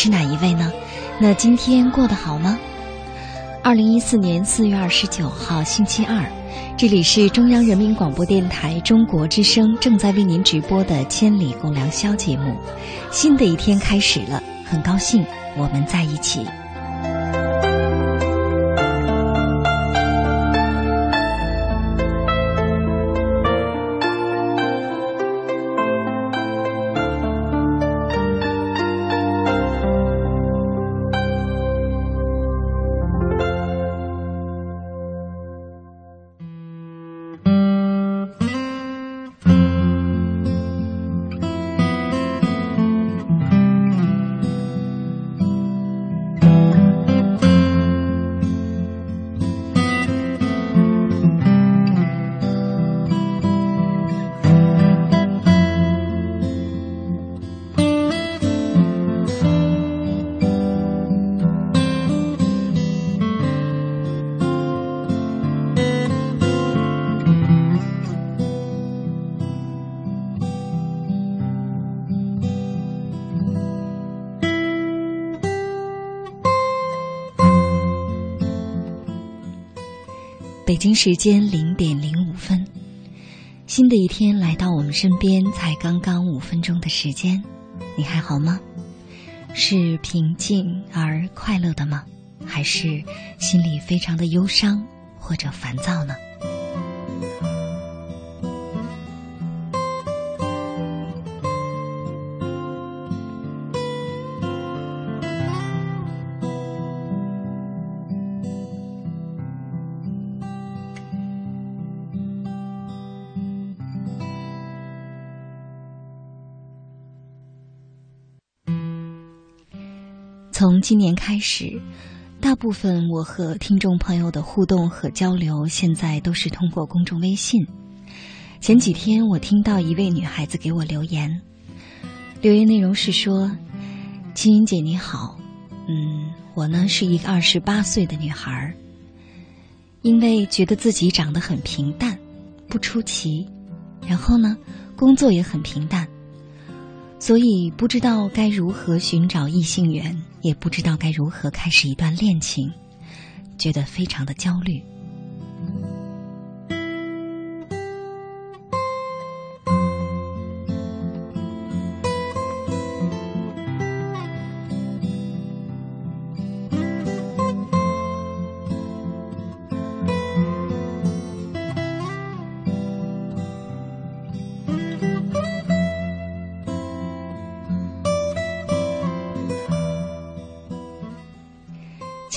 是，哪一位呢？那今天过得好吗？二零一四年四月二十九号星期二，这里是中央人民广播电台中国之声正在为您直播的《千里共良宵》节目。新的一天开始了，很高兴我们在一起。时间零点零五分，新的一天来到我们身边，才刚刚五分钟的时间，你还好吗？是平静而快乐的吗？还是心里非常的忧伤或者烦躁呢？从今年开始，大部分我和听众朋友的互动和交流，现在都是通过公众微信。前几天，我听到一位女孩子给我留言，留言内容是说：“青云姐你好，嗯，我呢是一个二十八岁的女孩，因为觉得自己长得很平淡，不出奇，然后呢，工作也很平淡。”所以不知道该如何寻找异性缘，也不知道该如何开始一段恋情，觉得非常的焦虑。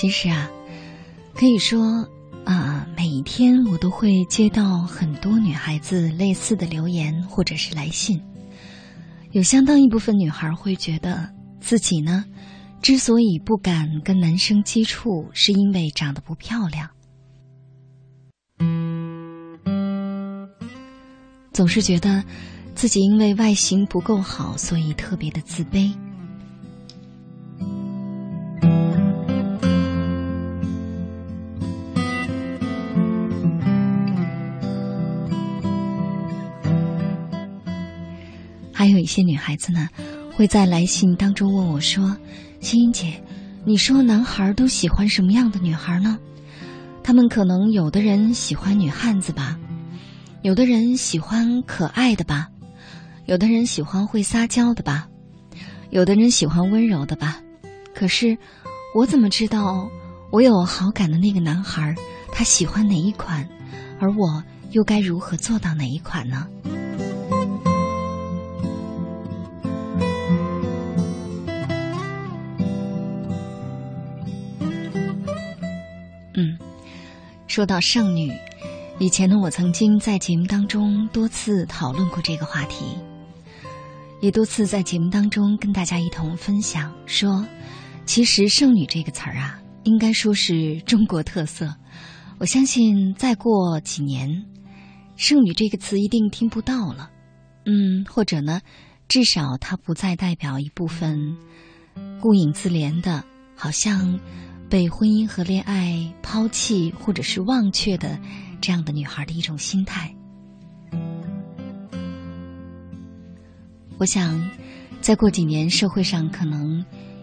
其实啊，可以说啊，每一天我都会接到很多女孩子类似的留言或者是来信。有相当一部分女孩会觉得自己呢，之所以不敢跟男生接触，是因为长得不漂亮，总是觉得自己因为外形不够好，所以特别的自卑。一些女孩子呢，会在来信当中问我说：“欣欣姐，你说男孩都喜欢什么样的女孩呢？他们可能有的人喜欢女汉子吧，有的人喜欢可爱的吧，有的人喜欢会撒娇的吧，有的人喜欢温柔的吧。可是我怎么知道我有好感的那个男孩他喜欢哪一款，而我又该如何做到哪一款呢？”说到剩女，以前呢，我曾经在节目当中多次讨论过这个话题，也多次在节目当中跟大家一同分享，说，其实“剩女”这个词儿啊，应该说是中国特色。我相信再过几年，“剩女”这个词一定听不到了，嗯，或者呢，至少它不再代表一部分顾影自怜的，好像。被婚姻和恋爱抛弃或者是忘却的这样的女孩的一种心态，我想，再过几年，社会上可能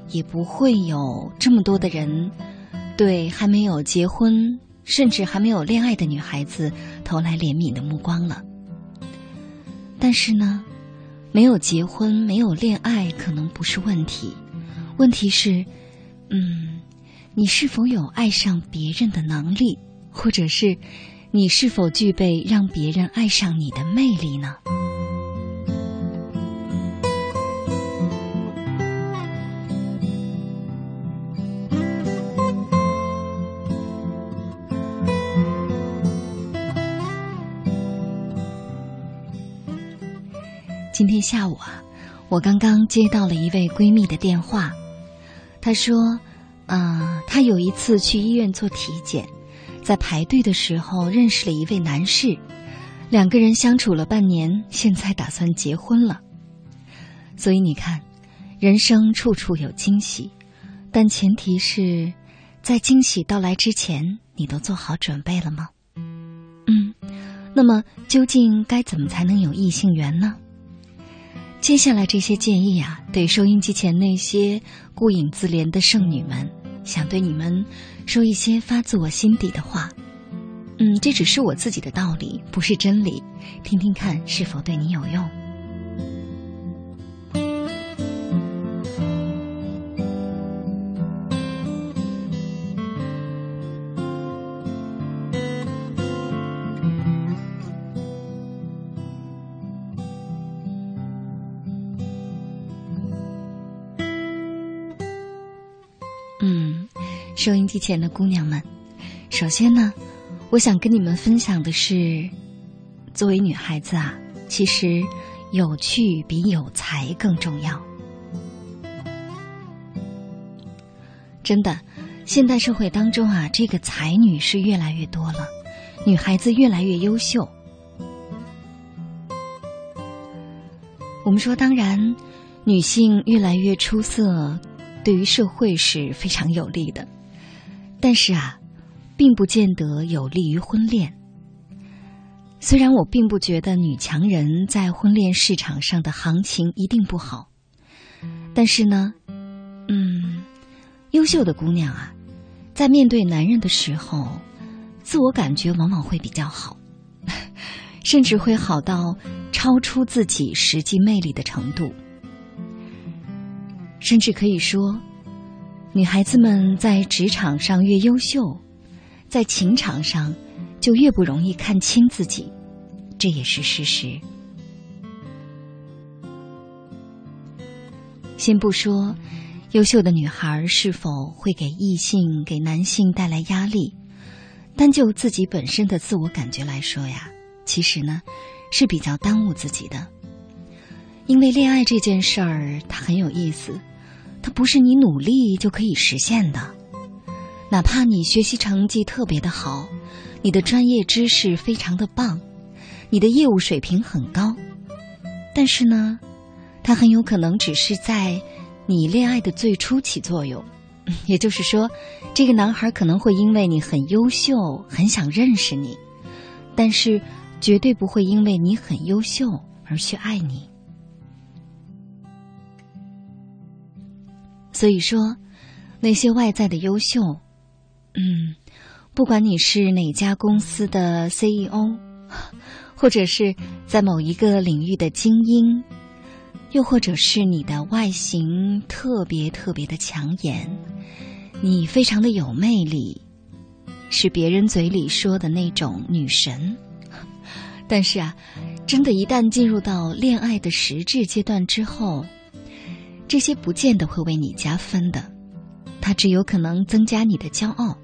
也不会有这么多的人对还没有结婚，甚至还没有恋爱的女孩子投来怜悯的目光了。但是呢，没有结婚、没有恋爱，可能不是问题，问题是，嗯，你是否有爱上别人的能力，或者是你是否具备让别人爱上你的魅力呢？今天下午啊，我刚刚接到了一位闺蜜的电话，她说，啊，她有一次去医院做体检，在排队的时候认识了一位男士，两个人相处了半年，现在打算结婚了。所以你看，人生处处有惊喜，但前提是在惊喜到来之前，你都做好准备了吗？嗯，那么究竟该怎么才能有异性缘呢？接下来这些建议啊，对收音机前那些顾影自怜的剩女们，想对你们说一些发自我心底的话。嗯，这只是我自己的道理，不是真理，听听看是否对你有用。收音机前的姑娘们，首先呢，我想跟你们分享的是，作为女孩子啊，其实有趣比有才更重要。真的，现代社会当中啊，这个才女是越来越多了，女孩子越来越优秀。我们说，当然，女性越来越出色，对于社会是非常有利的。但是啊，并不见得有利于婚恋。虽然我并不觉得女强人在婚恋市场上的行情一定不好，但是呢，嗯，优秀的姑娘啊，在面对男人的时候，自我感觉往往会比较好，甚至会好到超出自己实际魅力的程度，甚至可以说。女孩子们在职场上越优秀，在情场上就越不容易看清自己，这也是事实。先不说优秀的女孩是否会给异性、给男性带来压力，单就自己本身的自我感觉来说呀，其实呢是比较耽误自己的。因为恋爱这件事儿，它很有意思。不是你努力就可以实现的，哪怕你学习成绩特别的好，你的专业知识非常的棒，你的业务水平很高，但是呢，它很有可能只是在你恋爱的最初起作用。也就是说，这个男孩可能会因为你很优秀，很想认识你，但是绝对不会因为你很优秀而去爱你。所以说，那些外在的优秀，嗯，不管你是哪家公司的 CEO，或者是在某一个领域的精英，又或者是你的外形特别特别的抢眼，你非常的有魅力，是别人嘴里说的那种女神，但是啊，真的，一旦进入到恋爱的实质阶段之后。这些不见得会为你加分的，它只有可能增加你的骄傲，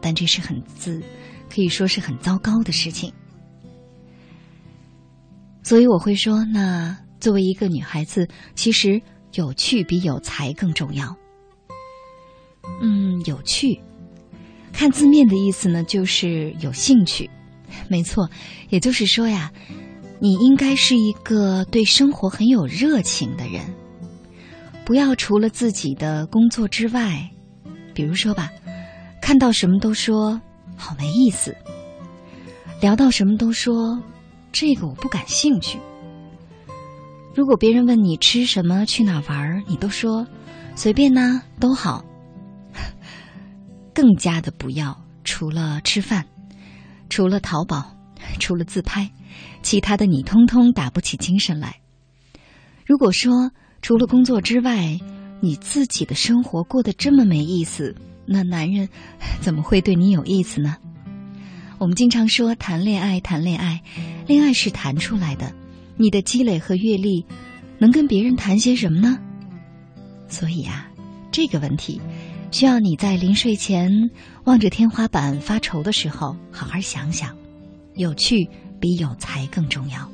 但这是很自，可以说是很糟糕的事情。所以我会说，那作为一个女孩子，其实有趣比有才更重要。嗯，有趣，看字面的意思呢，就是有兴趣，没错，也就是说呀，你应该是一个对生活很有热情的人。不要除了自己的工作之外，比如说吧，看到什么都说好没意思，聊到什么都说这个我不感兴趣。如果别人问你吃什么、去哪玩，你都说随便呐，都好。更加的不要，除了吃饭，除了淘宝，除了自拍，其他的你通通打不起精神来。如果说除了工作之外，你自己的生活过得这么没意思，那男人怎么会对你有意思呢？我们经常说谈恋爱，谈恋爱，恋爱是谈出来的。你的积累和阅历，能跟别人谈些什么呢？所以啊，这个问题。需要你在临睡前望着天花板发愁的时候，好好想想，有趣比有才更重要。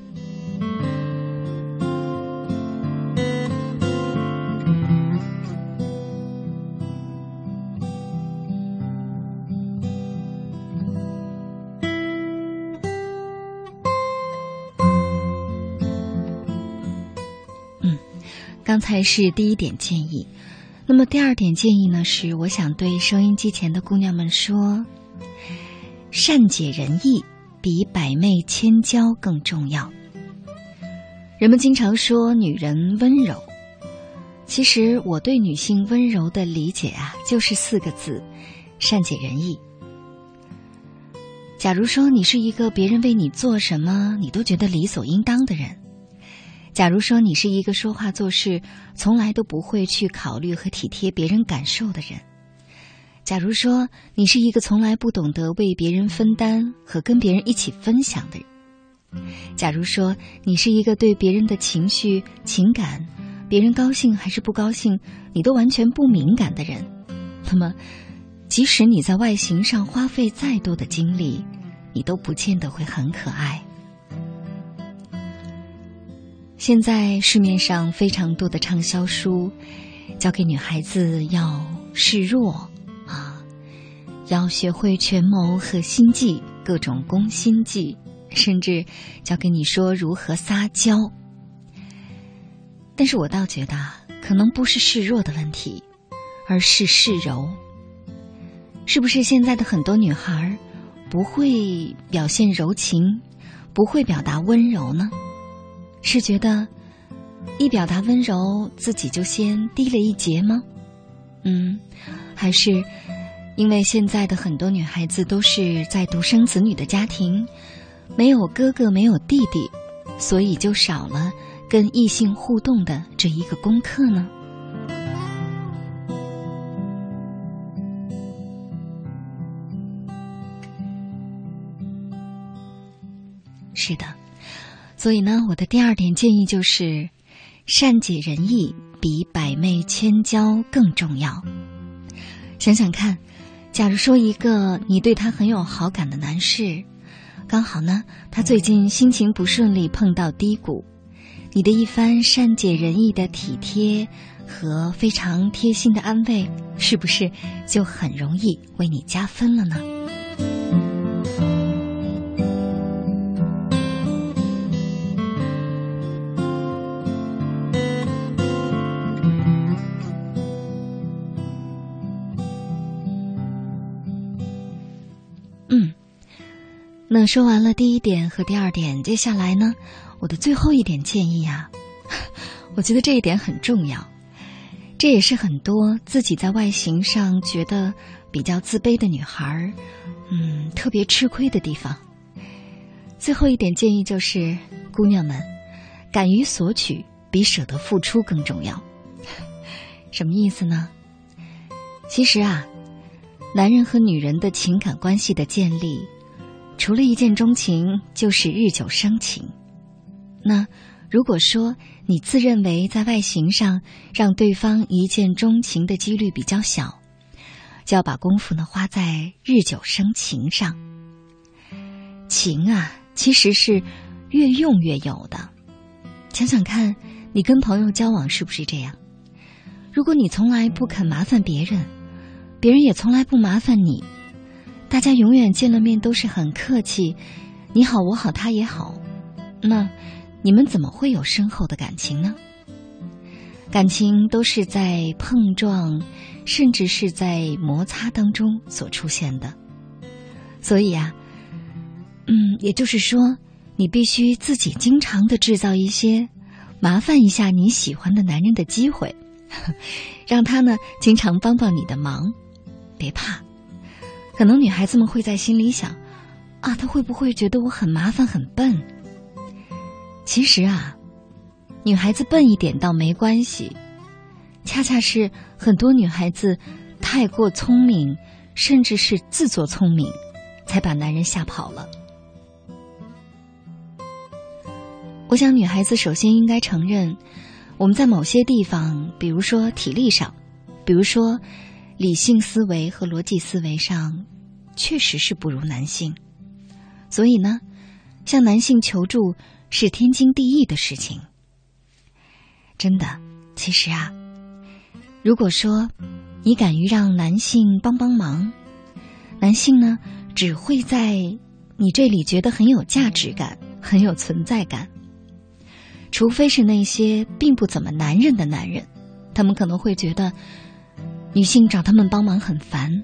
才是第一点建议。那么第二点建议呢，是我想对收音机前的姑娘们说：善解人意比百媚千娇更重要。人们经常说女人温柔，其实我对女性温柔的理解啊，就是四个字：善解人意。假如说你是一个别人为你做什么你都觉得理所应当的人。假如说你是一个说话做事从来都不会去考虑和体贴别人感受的人，假如说你是一个从来不懂得为别人分担和跟别人一起分享的人，假如说你是一个对别人的情绪、情感，别人高兴还是不高兴，你都完全不敏感的人，那么，即使你在外形上花费再多的精力，你都不见得会很可爱。现在市面上非常多的畅销书，教给女孩子要示弱啊，要学会权谋和心计，各种攻心计，甚至教给你说如何撒娇。但是我倒觉得，可能不是示弱的问题，而是示柔。是不是现在的很多女孩不会表现柔情，不会表达温柔呢？是觉得一表达温柔，自己就先低了一截吗？嗯，还是因为现在的很多女孩子都是在独生子女的家庭，没有哥哥没有弟弟，所以就少了跟异性互动的这一个功课呢？是的。所以呢，我的第二点建议就是，善解人意比百媚千娇更重要。想想看，假如说一个你对他很有好感的男士，刚好呢，他最近心情不顺利，碰到低谷，你的一番善解人意的体贴和非常贴心的安慰，是不是就很容易为你加分了呢？那说完了第一点和第二点，接下来呢，我的最后一点建议呀，我觉得这一点很重要，这也是很多自己在外形上觉得比较自卑的女孩儿，嗯，特别吃亏的地方。最后一点建议就是，姑娘们，敢于索取比舍得付出更重要。什么意思呢？其实啊，男人和女人的情感关系的建立。除了一见钟情，就是日久生情。那如果说你自认为在外形上让对方一见钟情的几率比较小，就要把功夫呢花在日久生情上。情啊，其实是越用越有的。想想看，你跟朋友交往是不是这样？如果你从来不肯麻烦别人，别人也从来不麻烦你。大家永远见了面都是很客气，你好我好他也好，那你们怎么会有深厚的感情呢？感情都是在碰撞，甚至是在摩擦当中所出现的。所以啊，嗯，也就是说，你必须自己经常的制造一些麻烦一下你喜欢的男人的机会，让他呢经常帮帮你的忙。别怕，可能女孩子们会在心里想：啊，他会不会觉得我很麻烦、很笨？其实啊，女孩子笨一点倒没关系，恰恰是很多女孩子太过聪明，甚至是自作聪明，才把男人吓跑了。我想，女孩子首先应该承认，我们在某些地方，比如说体力上，比如说理性思维和逻辑思维上，确实是不如男性。所以呢，向男性求助是天经地义的事情。真的，其实啊，如果说你敢于让男性帮帮忙，男性呢只会在你这里觉得很有价值感，很有存在感。除非是那些并不怎么男人的男人，他们可能会觉得女性找他们帮忙很烦。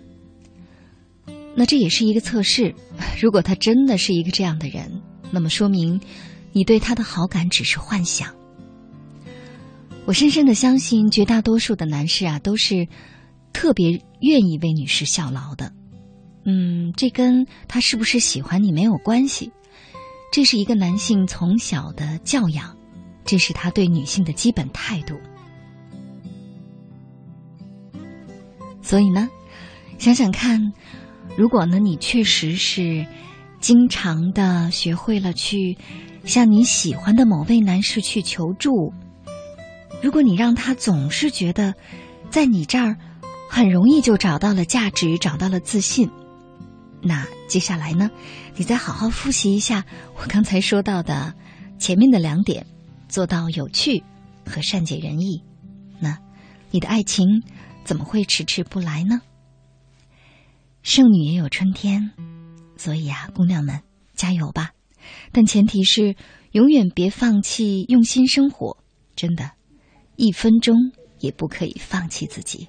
那这也是一个测试，如果他真的是一个这样的人，那么说明你对他的好感只是幻想。我深深的相信，绝大多数的男士啊，都是特别愿意为女士效劳的。嗯，这跟他是不是喜欢你没有关系，这是一个男性从小的教养。这是他对女性的基本态度。所以呢，想想看，如果呢你确实是经常的学会了去向你喜欢的某位男士去求助，如果你让他总是觉得在你这儿很容易就找到了价值，找到了自信，那接下来呢，你再好好复习一下我刚才说到的前面的两点。做到有趣和善解人意，那你的爱情怎么会迟迟不来呢？剩女也有春天，所以啊，姑娘们加油吧！但前提是永远别放弃用心生活，真的，一分钟也不可以放弃自己。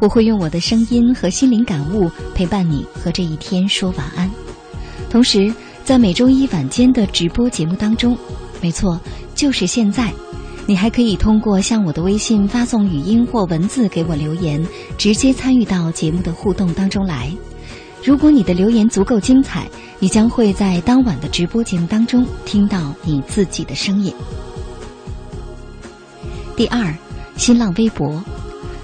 我会用我的声音和心灵感悟陪伴你和这一天说晚安。同时，在每周一晚间的直播节目当中，没错，就是现在，你还可以通过向我的微信发送语音或文字给我留言，直接参与到节目的互动当中来。如果你的留言足够精彩。你将会在当晚的直播节目当中听到你自己的声音。第二，新浪微博，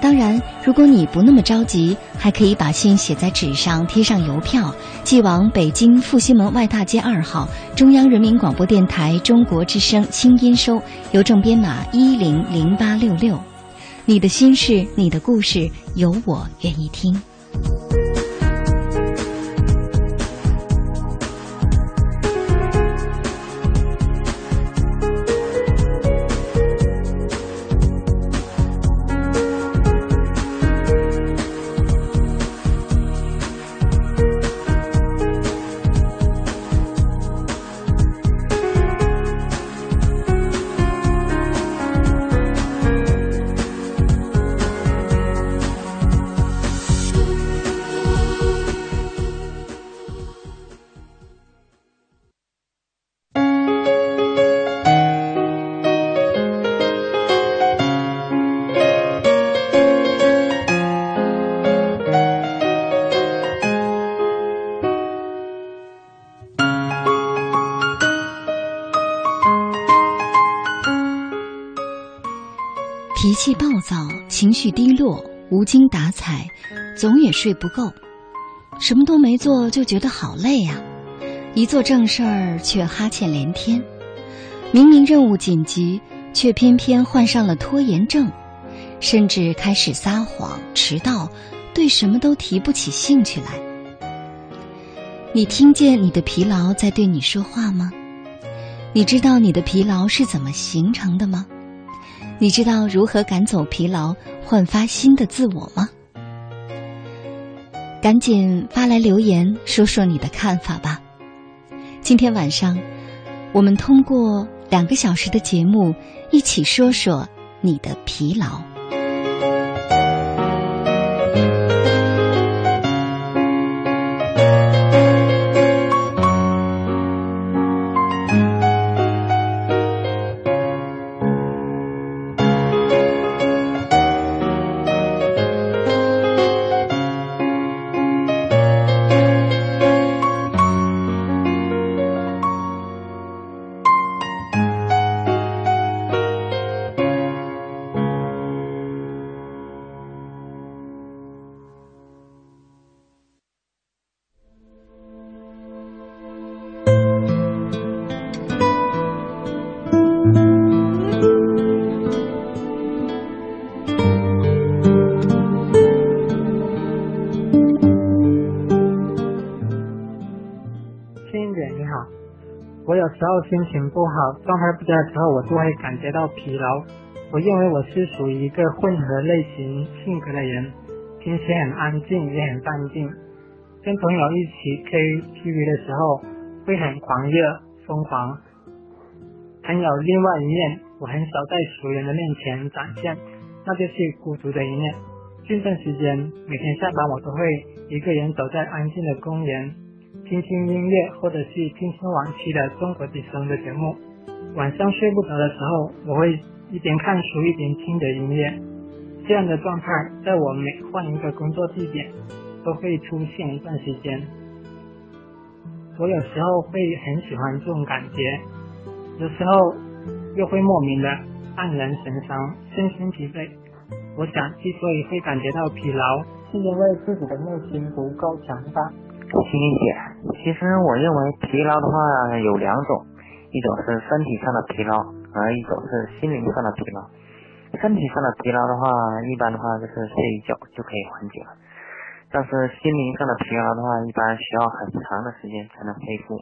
当然，如果你不那么着急，还可以把信写在纸上，贴上邮票，寄往北京复兴门外大街二号中央人民广播电台中国之声清音收，邮政编码一零零八六六。你的心事，你的故事，有我愿意听。无精打采，总也睡不够，什么都没做就觉得好累呀！一做正事儿却哈欠连天，明明任务紧急，却偏偏患上了拖延症，甚至开始撒谎、迟到，对什么都提不起兴趣来。你听见你的疲劳在对你说话吗？你知道你的疲劳是怎么形成的吗？你知道如何赶走疲劳，焕发新的自我吗？赶紧发来留言，说说你的看法吧。今天晚上，我们通过两个小时的节目，一起说说你的疲劳。心情不好、状态不佳的时候，我就会感觉到疲劳。我认为我是属于一个混合类型性格的人，平时很安静，也很淡定。跟朋友一起 KTV 的时候，会很狂热、疯狂。还有另外一面，我很少在熟人的面前展现，那就是孤独的一面。近段时间，每天下班我都会一个人走在安静的公园。听听音乐，或者是听听往期的中国之声的节目。晚上睡不着的时候，我会一边看书一边听着音乐。这样的状态，在我每换一个工作地点，都会出现一段时间。我有时候会很喜欢这种感觉，有时候又会莫名的黯然神伤，身心疲惫。我想，之所以会感觉到疲劳，是因为自己的内心不够强大。心理姐，其实我认为疲劳的话有两种，一种是身体上的疲劳，而一种是心灵上的疲劳。身体上的疲劳的话，一般的话就是睡一觉就可以缓解了，但是心灵上的疲劳的话，一般需要很长的时间才能恢复。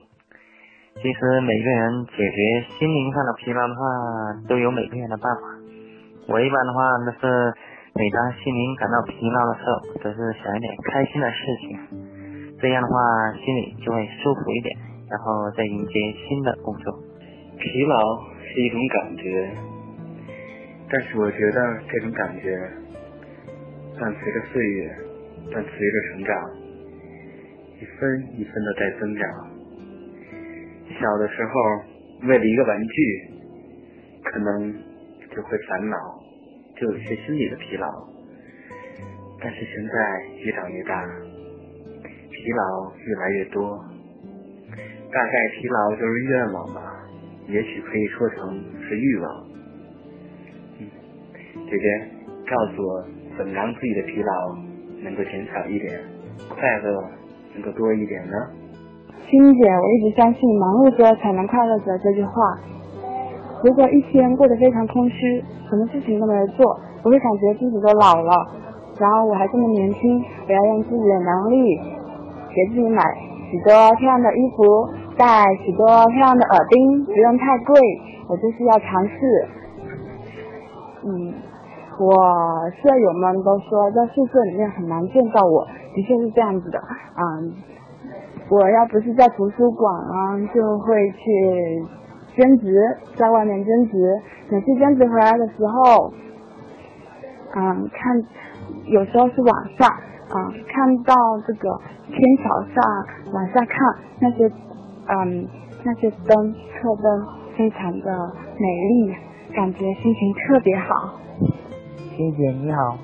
其实每个人解决心灵上的疲劳的话，都有每个人的办法。我一般的话都是每当心灵感到疲劳的时候，都是想一点开心的事情，这样的话心里就会舒服一点，然后再迎接新的工作。疲劳是一种感觉。但是我觉得这种感觉伴随着岁月，伴随着成长，一分一分的在增长。小的时候，为了一个玩具，可能就会烦恼，就有些心理的疲劳。但是现在越长越大，疲劳越来越多，大概疲劳就是愿望吧，也许可以说成是欲望。姐姐，告诉我怎么让自己的疲劳能够减少一点，快乐能够多一点呢？青姐，我一直相信“忙碌着才能快乐着”这句话。如果一天过得非常空虚，什么事情都没有做，我会感觉自己都老了。然后我还这么年轻，我要用自己的能力给自己买许多漂亮的衣服，戴许多漂亮的耳钉，不用太贵。我就是要尝试，嗯。我舍友们都说在宿舍里面很难见到我，的确是这样子的。嗯，我要不是在图书馆啊，就会去兼职，在外面兼职。每次兼职回来的时候，嗯，看有时候是晚上，啊，看到这个天桥上往下看那些，嗯，那些灯，侧灯非常的美丽，感觉心情特别好。欣姐你好，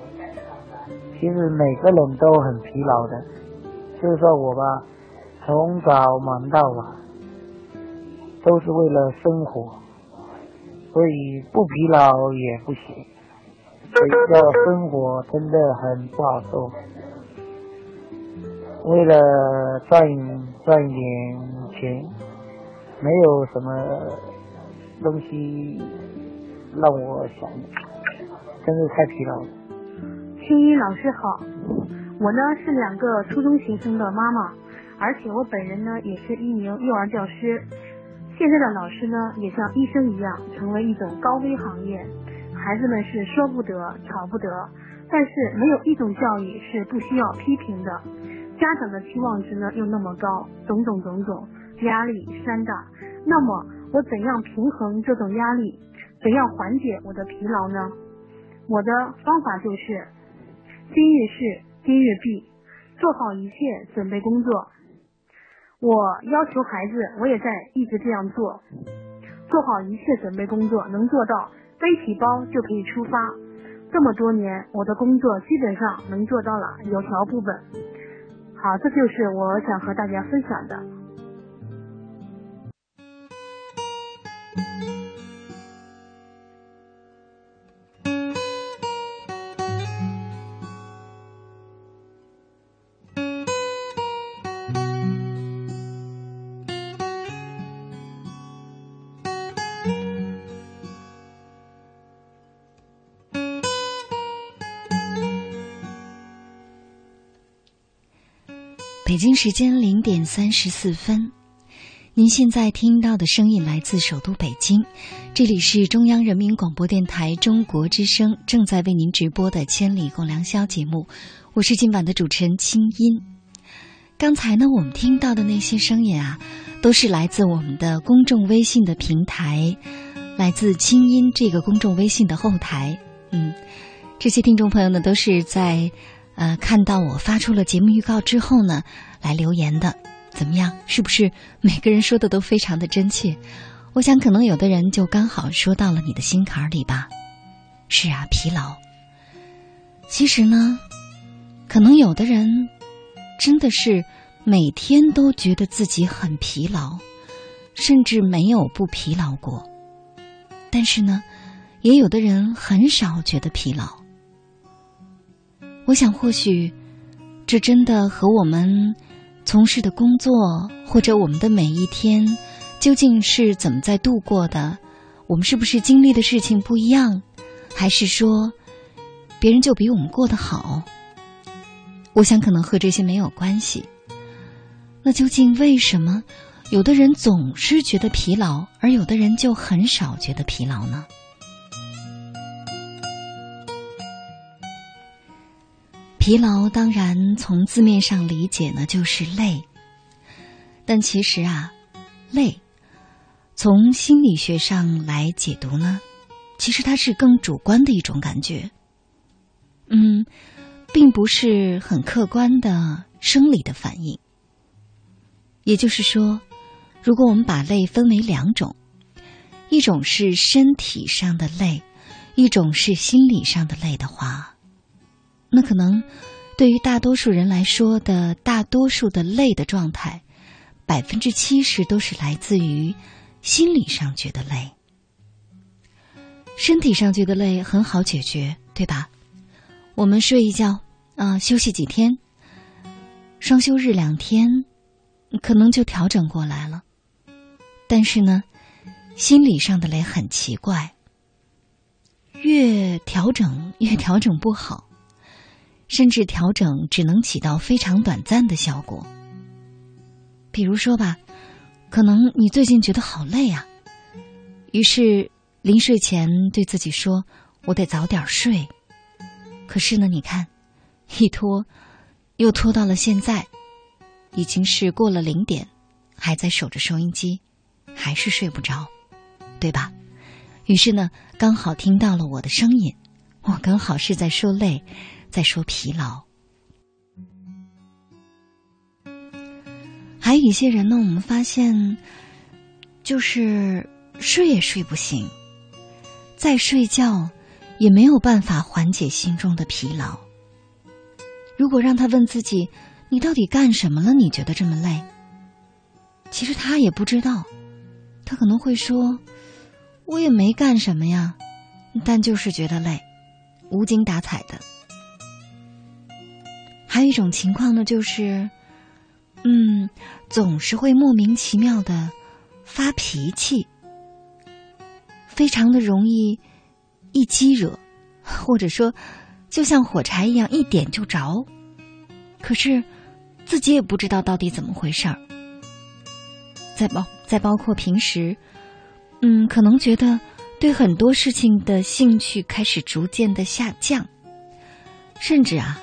其实每个人都很疲劳的，就是说我吧，从早忙到晚，都是为了生活，所以不疲劳也不行，所以要生活真的很不好受。为了赚赚一点钱，没有什么东西让我想。真是太疲劳了。青衣老师好，我呢是两个初中学生的妈妈，而且我本人呢也是一名幼儿教师。现在的老师呢也像医生一样，成为一种高危行业。孩子们是说不得、吵不得，但是没有一种教育是不需要批评的。家长的期望值呢又那么高，种种种种，压力山大。那么我怎样平衡这种压力？怎样缓解我的疲劳呢？我的方法就是，今日事今日毕，做好一切准备工作。我要求孩子，我也在一直这样做，做好一切准备工作，能做到背起包就可以出发。这么多年，我的工作基本上能做到了有条不紊。好，这就是我想和大家分享的。北京时间零点三十四分，您现在听到的声音来自首都北京，这里是中央人民广播电台中国之声正在为您直播的《千里共良宵》节目，我是今晚的主持人清音。刚才呢，我们听到的那些声音啊，都是来自我们的公众微信的平台，来自清音这个公众微信的后台。嗯，这些听众朋友呢，都是在。呃，看到我发出了节目预告之后呢，来留言的怎么样？是不是每个人说的都非常的真切？我想可能有的人就刚好说到了你的心坎里吧。是啊，疲劳。其实呢，可能有的人真的是每天都觉得自己很疲劳，甚至没有不疲劳过。但是呢，也有的人很少觉得疲劳。我想，或许这真的和我们从事的工作，或者我们的每一天究竟是怎么在度过的，我们是不是经历的事情不一样，还是说别人就比我们过得好？我想，可能和这些没有关系。那究竟为什么有的人总是觉得疲劳，而有的人就很少觉得疲劳呢？疲劳当然从字面上理解呢，就是累。但其实啊，累从心理学上来解读呢，其实它是更主观的一种感觉。嗯。并不是很客观的生理的反应。也就是说，如果我们把累分为两种，一种是身体上的累，一种是心理上的累的话，那可能对于大多数人来说的大多数的累的状态，百分之七十都是来自于心理上觉得累。身体上觉得累很好解决，对吧？我们睡一觉。啊，休息几天，双休日两天，可能就调整过来了。但是呢，心理上的累很奇怪，越调整越调整不好，甚至调整只能起到非常短暂的效果。比如说吧，可能你最近觉得好累啊，于是临睡前对自己说：“我得早点睡。”可是呢，你看。一拖，又拖到了现在，已经是过了零点，还在守着收音机，还是睡不着，对吧？于是呢，刚好听到了我的声音，我刚好是在说累，在说疲劳。还有一些人呢，我们发现，就是睡也睡不醒，再睡觉也没有办法缓解心中的疲劳。如果让他问自己，你到底干什么了？你觉得这么累？其实他也不知道，他可能会说：“我也没干什么呀，但就是觉得累，无精打采的。”还有一种情况呢，就是，嗯，总是会莫名其妙的发脾气，非常的容易一激惹，或者说。就像火柴一样，一点就着，可是自己也不知道到底怎么回事儿。再包再包括平时，嗯，可能觉得对很多事情的兴趣开始逐渐的下降，甚至啊，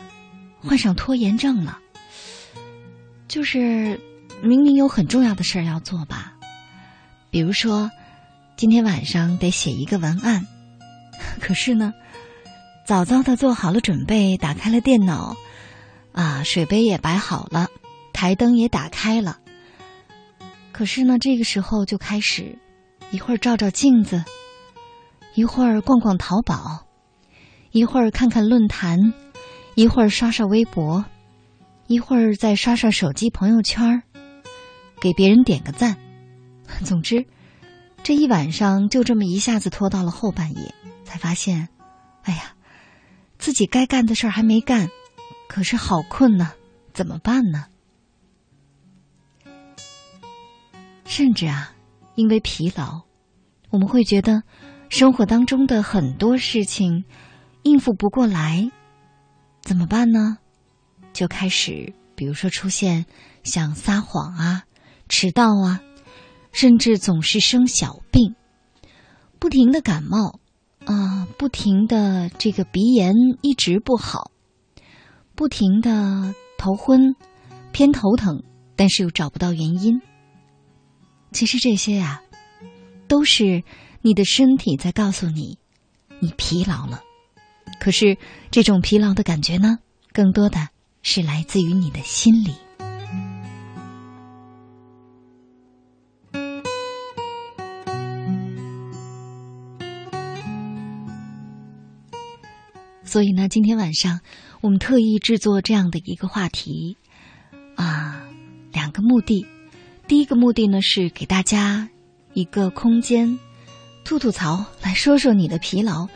患上拖延症了。就是明明有很重要的事儿要做吧，比如说今天晚上得写一个文案，可是呢。早早的做好了准备，打开了电脑，啊，水杯也摆好了，台灯也打开了。可是呢，这个时候就开始，一会儿照照镜子，一会儿逛逛淘宝，一会儿看看论坛，一会儿刷刷微博，一会儿再刷刷手机朋友圈给别人点个赞。总之，这一晚上就这么一下子拖到了后半夜，才发现，哎呀。自己该干的事儿还没干，可是好困呢，怎么办呢？甚至啊，因为疲劳，我们会觉得生活当中的很多事情应付不过来，怎么办呢？就开始，比如说出现像撒谎啊、迟到啊，甚至总是生小病，不停的感冒。啊，不停的这个鼻炎一直不好，不停的头昏、偏头疼，但是又找不到原因。其实这些呀，都是你的身体在告诉你，你疲劳了。可是这种疲劳的感觉呢，更多的是来自于你的心理。所以呢，今天晚上我们特意制作这样的一个话题，啊，两个目的。第一个目的呢是给大家一个空间，吐吐槽，来说说你的疲劳。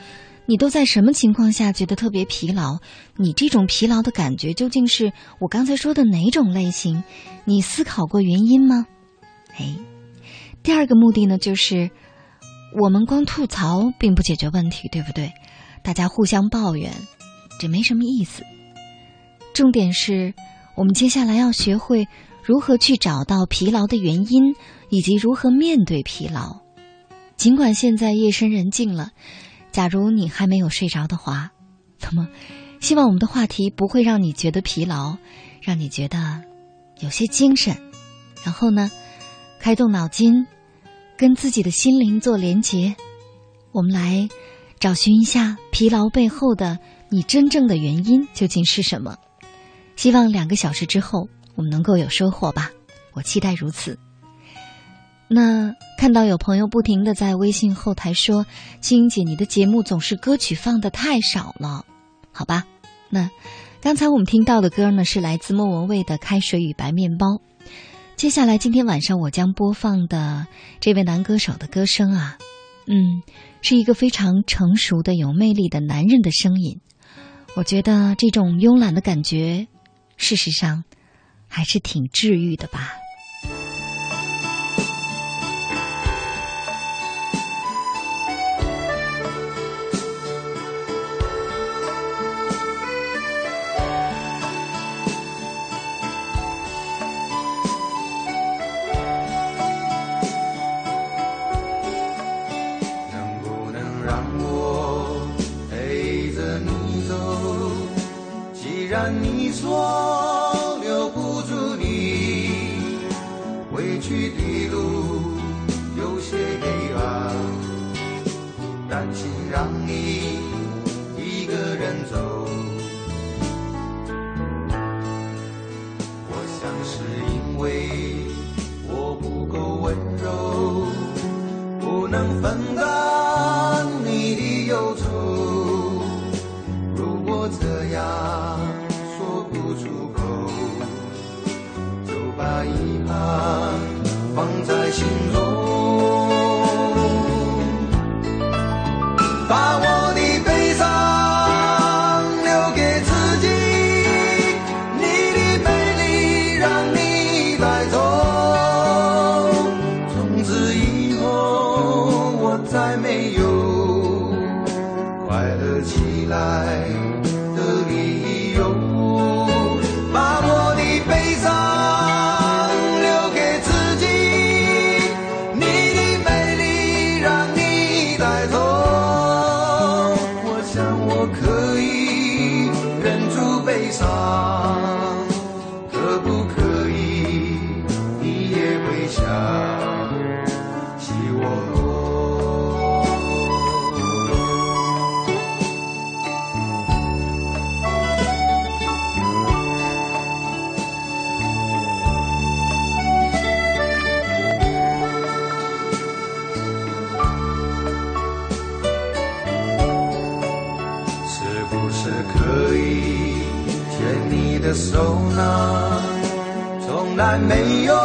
你都在什么情况下觉得特别疲劳？你这种疲劳的感觉究竟是我刚才说的哪种类型？你思考过原因吗？哎，第二个目的呢，就是我们光吐槽并不解决问题，对不对？大家互相抱怨，这没什么意思。重点是我们接下来要学会如何去找到疲劳的原因，以及如何面对疲劳。尽管现在夜深人静了。假如你还没有睡着的话，那么希望我们的话题不会让你觉得疲劳，让你觉得有些精神。然后呢，开动脑筋，跟自己的心灵做连结，我们来找寻一下疲劳背后的你真正的原因究竟是什么。希望两个小时之后我们能够有收获吧，我期待如此。那看到有朋友不停的在微信后台说：“青音姐，你的节目总是歌曲放的太少了，好吧？”那刚才我们听到的歌呢，是来自莫文蔚的《开水与白面包》。接下来今天晚上我将播放的这位男歌手的歌声啊，嗯，是一个非常成熟的、有魅力的男人的声音。我觉得这种慵懒的感觉，事实上还是挺治愈的吧。然你说留不住你，回去的路有些黑暗，担心让你一个人走。我想是因为我不够温柔，不能分担你的忧愁。如果这样。放在心中。把我没有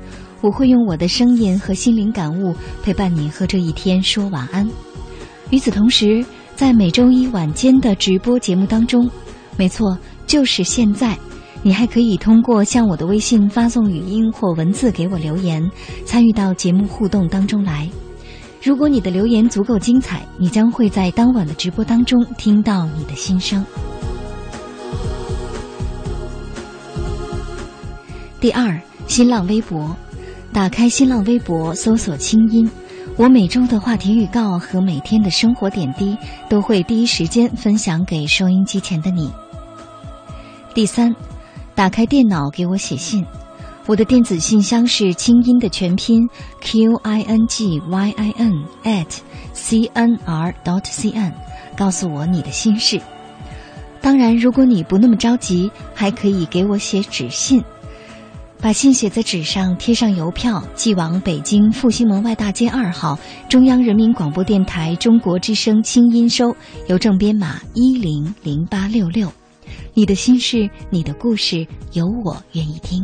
我会用我的声音和心灵感悟陪伴你和这一天说晚安。与此同时，在每周一晚间的直播节目当中，没错，就是现在，你还可以通过向我的微信发送语音或文字给我留言，参与到节目互动当中来。如果你的留言足够精彩，你将会在当晚的直播当中听到你的心声。第二，新浪微博。打开新浪微博，搜索“清音”，我每周的话题预告和每天的生活点滴都会第一时间分享给收音机前的你。第三，打开电脑给我写信，我的电子信箱是“清音”的全拼 q i n g y i n at c n r dot c n，告诉我你的心事。当然，如果你不那么着急，还可以给我写纸信。把信写在纸上，贴上邮票，寄往北京复兴门外大街二号中央人民广播电台中国之声清音收，邮政编码一零零八六六。你的心事，你的故事，有我愿意听。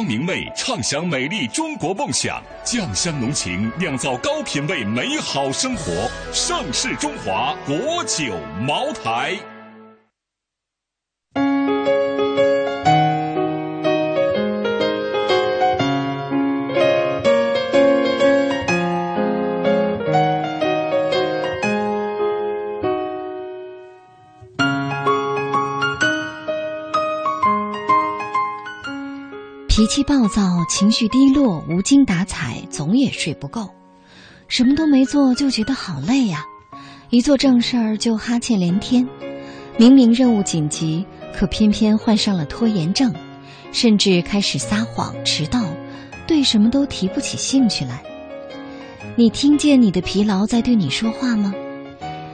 光明媚，畅享美丽中国梦想；酱香浓情，酿造高品位美好生活。盛世中华国酒茅台。脾气暴躁，情绪低落，无精打采，总也睡不够。什么都没做就觉得好累呀，一做正事儿就哈欠连天。明明任务紧急，可偏偏患上了拖延症，甚至开始撒谎、迟到，对什么都提不起兴趣来。你听见你的疲劳在对你说话吗？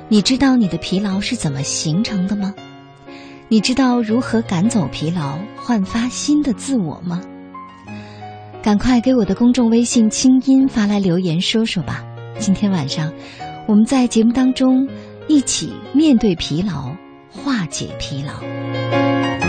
你知道你的疲劳是怎么形成的吗？你知道如何赶走疲劳，焕发新的自我吗？赶快给我的公众微信“清音”发来留言说说吧。今天晚上，我们在节目当中一起面对疲劳，化解疲劳。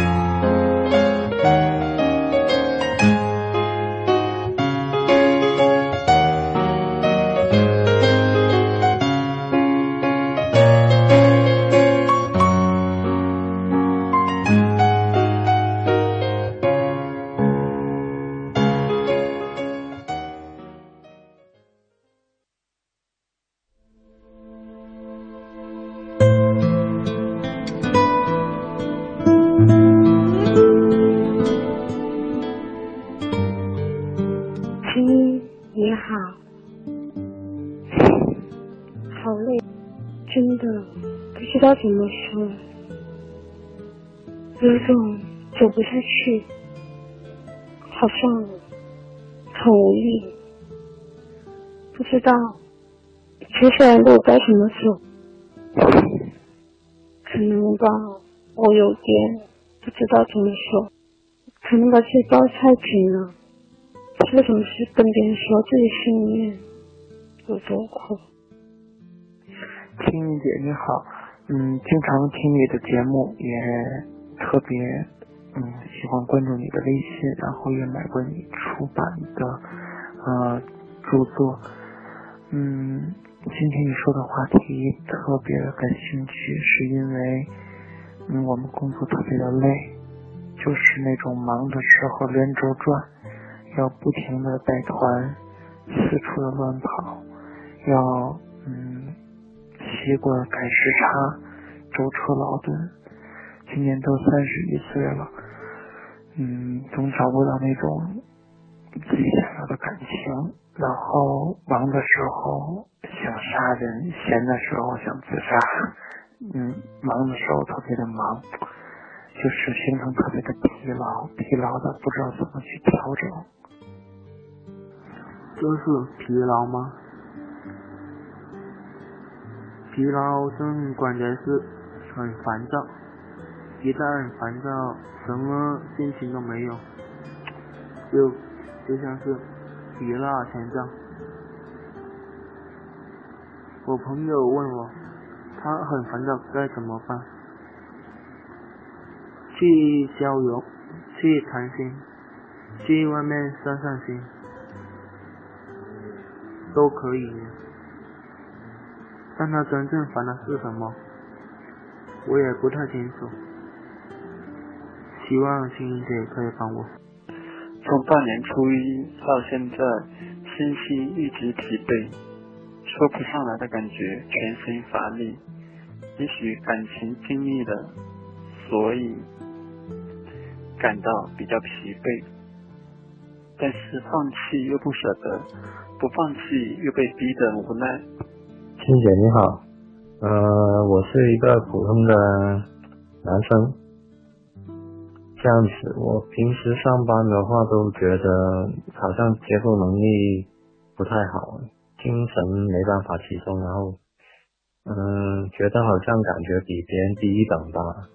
怎么说，有种走不下去，好像很无力，不知道接下来路该怎么走。可能吧，我有点不知道怎么说，可能把嘴巴太紧了，不总是跟别人说自己心里面有多苦。青云姐你好。嗯，经常听你的节目，也特别嗯喜欢关注你的微信，然后也买过你出版的呃著作。嗯，今天你说的话题特别感兴趣，是因为嗯我们工作特别的累，就是那种忙的时候连轴转，要不停的带团，四处的乱跑，要嗯。习惯赶时差，舟车劳顿，今年都三十一岁了，嗯，总找不到那种自己想要的感情，然后忙的时候想杀人，闲的时候想自杀，嗯，忙的时候特别的忙，就是形成特别的疲劳，疲劳的不知道怎么去调整，这是疲劳吗？疲劳症关键是很烦躁，一旦烦躁，什么心情都没有，就就像是一落千丈。我朋友问我，他很烦躁该怎么办？去郊游，去谈心，去外面散散心，都可以。但他真正烦的是什么，我也不太清楚。希望青音姐可以帮我。从大年初一到现在，身心一直疲惫，说不上来的感觉，全身乏力。也许感情经历了，所以感到比较疲惫。但是放弃又不舍得，不放弃又被逼得无奈。青姐你好，呃，我是一个普通的男生，这样子，我平时上班的话都觉得好像接受能力不太好，精神没办法集中，然后，嗯，觉得好像感觉比别人低一等吧。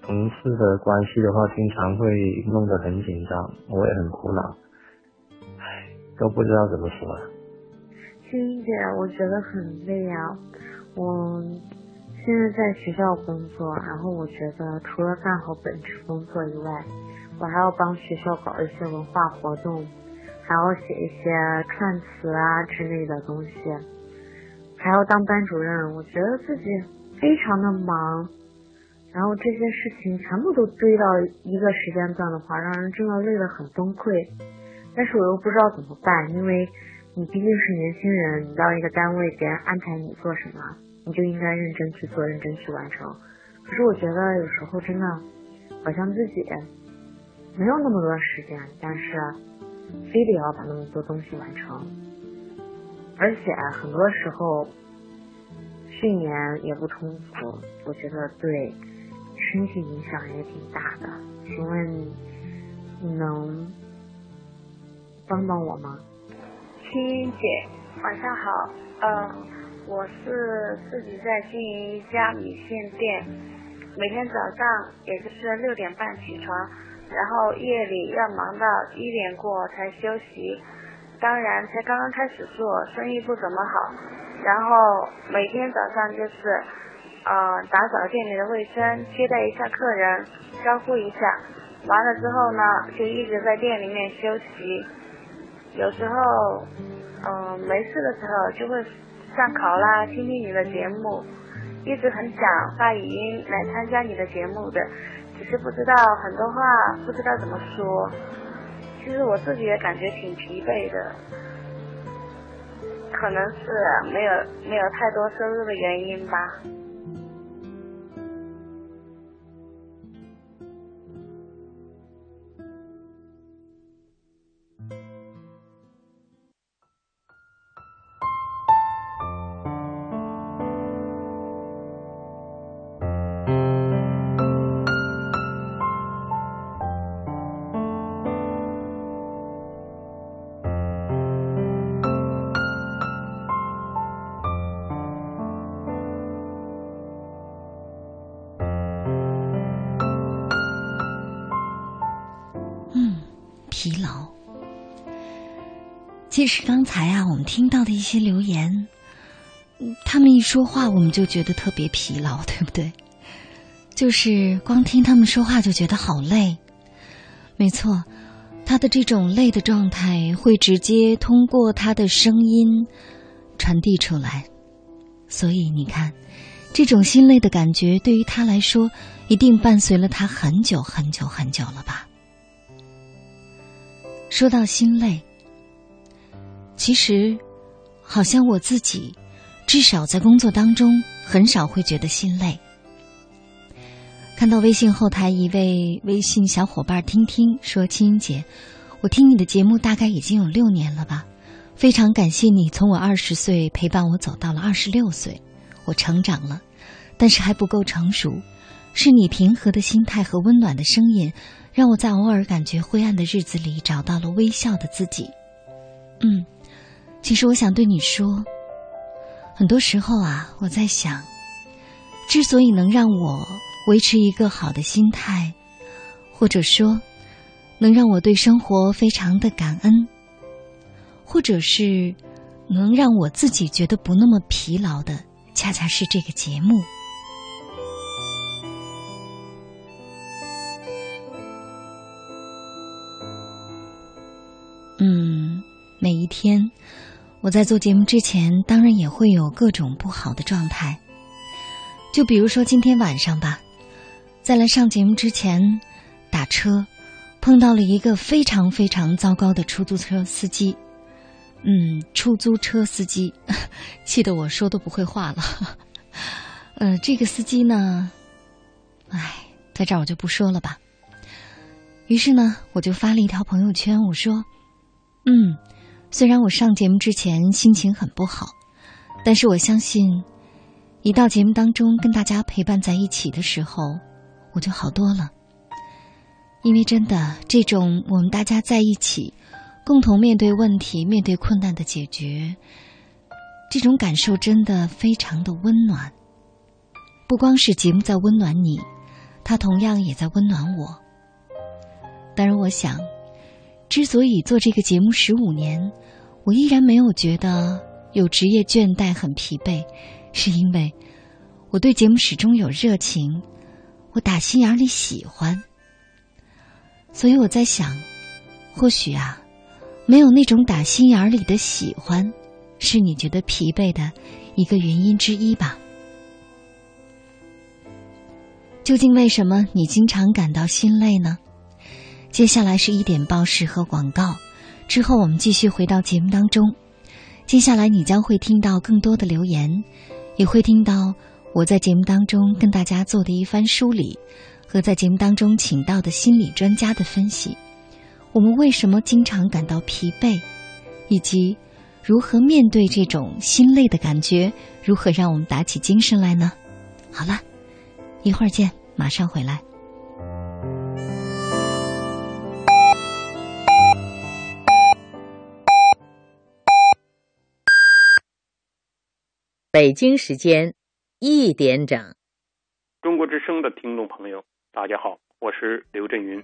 同事的关系的话，经常会弄得很紧张，我也很苦恼，唉，都不知道怎么说。青姐，我觉得很累啊！我现在在学校工作，然后我觉得除了干好本职工作以外，我还要帮学校搞一些文化活动，还要写一些串词啊之类的东西，还要当班主任。我觉得自己非常的忙，然后这些事情全部都堆到一个时间段的话，让人真的累得很崩溃。但是我又不知道怎么办，因为。你毕竟是年轻人，你到一个单位，别人安排你做什么，你就应该认真去做，认真去完成。可是我觉得有时候真的好像自己没有那么多时间，但是非得要把那么多东西完成，而且很多时候睡眠也不充足，我觉得对身体影响也挺大的。请问你能帮帮我吗？青音姐，晚上好。嗯，我是自己在经营一家米线店，每天早上也就是六点半起床，然后夜里要忙到一点过才休息。当然，才刚刚开始做，生意不怎么好。然后每天早上就是，呃，打扫店里的卫生，接待一下客人，招呼一下。完了之后呢，就一直在店里面休息。有时候，嗯，没事的时候就会上考啦，听听你的节目，一直很想发语音来参加你的节目的，只是不知道很多话不知道怎么说。其实我自己也感觉挺疲惫的，可能是没有没有太多收入的原因吧。其实刚才啊，我们听到的一些留言，他们一说话，我们就觉得特别疲劳，对不对？就是光听他们说话就觉得好累。没错，他的这种累的状态会直接通过他的声音传递出来，所以你看，这种心累的感觉对于他来说，一定伴随了他很久很久很久了吧？说到心累。其实，好像我自己，至少在工作当中很少会觉得心累。看到微信后台一位微信小伙伴听听说：“青音姐，我听你的节目大概已经有六年了吧，非常感谢你从我二十岁陪伴我走到了二十六岁，我成长了，但是还不够成熟。是你平和的心态和温暖的声音，让我在偶尔感觉灰暗的日子里找到了微笑的自己。”嗯。其实我想对你说，很多时候啊，我在想，之所以能让我维持一个好的心态，或者说能让我对生活非常的感恩，或者是能让我自己觉得不那么疲劳的，恰恰是这个节目。嗯，每一天。我在做节目之前，当然也会有各种不好的状态。就比如说今天晚上吧，在来上节目之前，打车碰到了一个非常非常糟糕的出租车司机。嗯，出租车司机，气得我说都不会话了。呃，这个司机呢，唉，在这儿我就不说了吧。于是呢，我就发了一条朋友圈，我说：“嗯。”虽然我上节目之前心情很不好，但是我相信，一到节目当中跟大家陪伴在一起的时候，我就好多了。因为真的，这种我们大家在一起，共同面对问题、面对困难的解决，这种感受真的非常的温暖。不光是节目在温暖你，它同样也在温暖我。当然，我想。之所以做这个节目十五年，我依然没有觉得有职业倦怠、很疲惫，是因为我对节目始终有热情，我打心眼里喜欢。所以我在想，或许啊，没有那种打心眼里的喜欢，是你觉得疲惫的一个原因之一吧？究竟为什么你经常感到心累呢？接下来是一点报时和广告，之后我们继续回到节目当中。接下来你将会听到更多的留言，也会听到我在节目当中跟大家做的一番梳理，和在节目当中请到的心理专家的分析。我们为什么经常感到疲惫，以及如何面对这种心累的感觉，如何让我们打起精神来呢？好了，一会儿见。马上回来。北京时间一点整，中国之声的听众朋友，大家好，我是刘震云。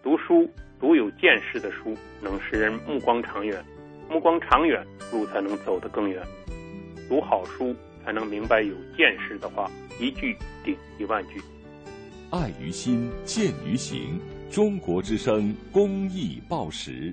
读书读有见识的书，能使人目光长远，目光长远，路才能走得更远。读好书，才能明白有见识的话，一句顶一万句。爱于心，见于行。中国之声公益报时。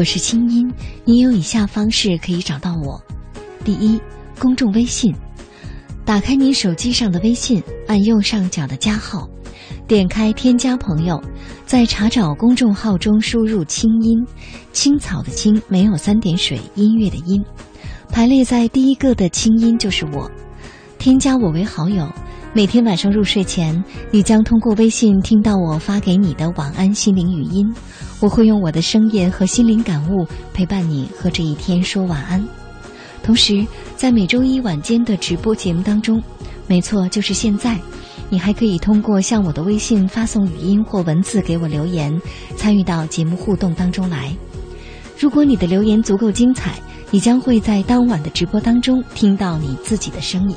我是清音，你有以下方式可以找到我：第一，公众微信，打开你手机上的微信，按右上角的加号，点开添加朋友，在查找公众号中输入“清音”，青草的青没有三点水，音乐的音，排列在第一个的清音就是我，添加我为好友。每天晚上入睡前，你将通过微信听到我发给你的晚安心灵语音。我会用我的声音和心灵感悟陪伴你和这一天说晚安。同时，在每周一晚间的直播节目当中，没错，就是现在，你还可以通过向我的微信发送语音或文字给我留言，参与到节目互动当中来。如果你的留言足够精彩，你将会在当晚的直播当中听到你自己的声音。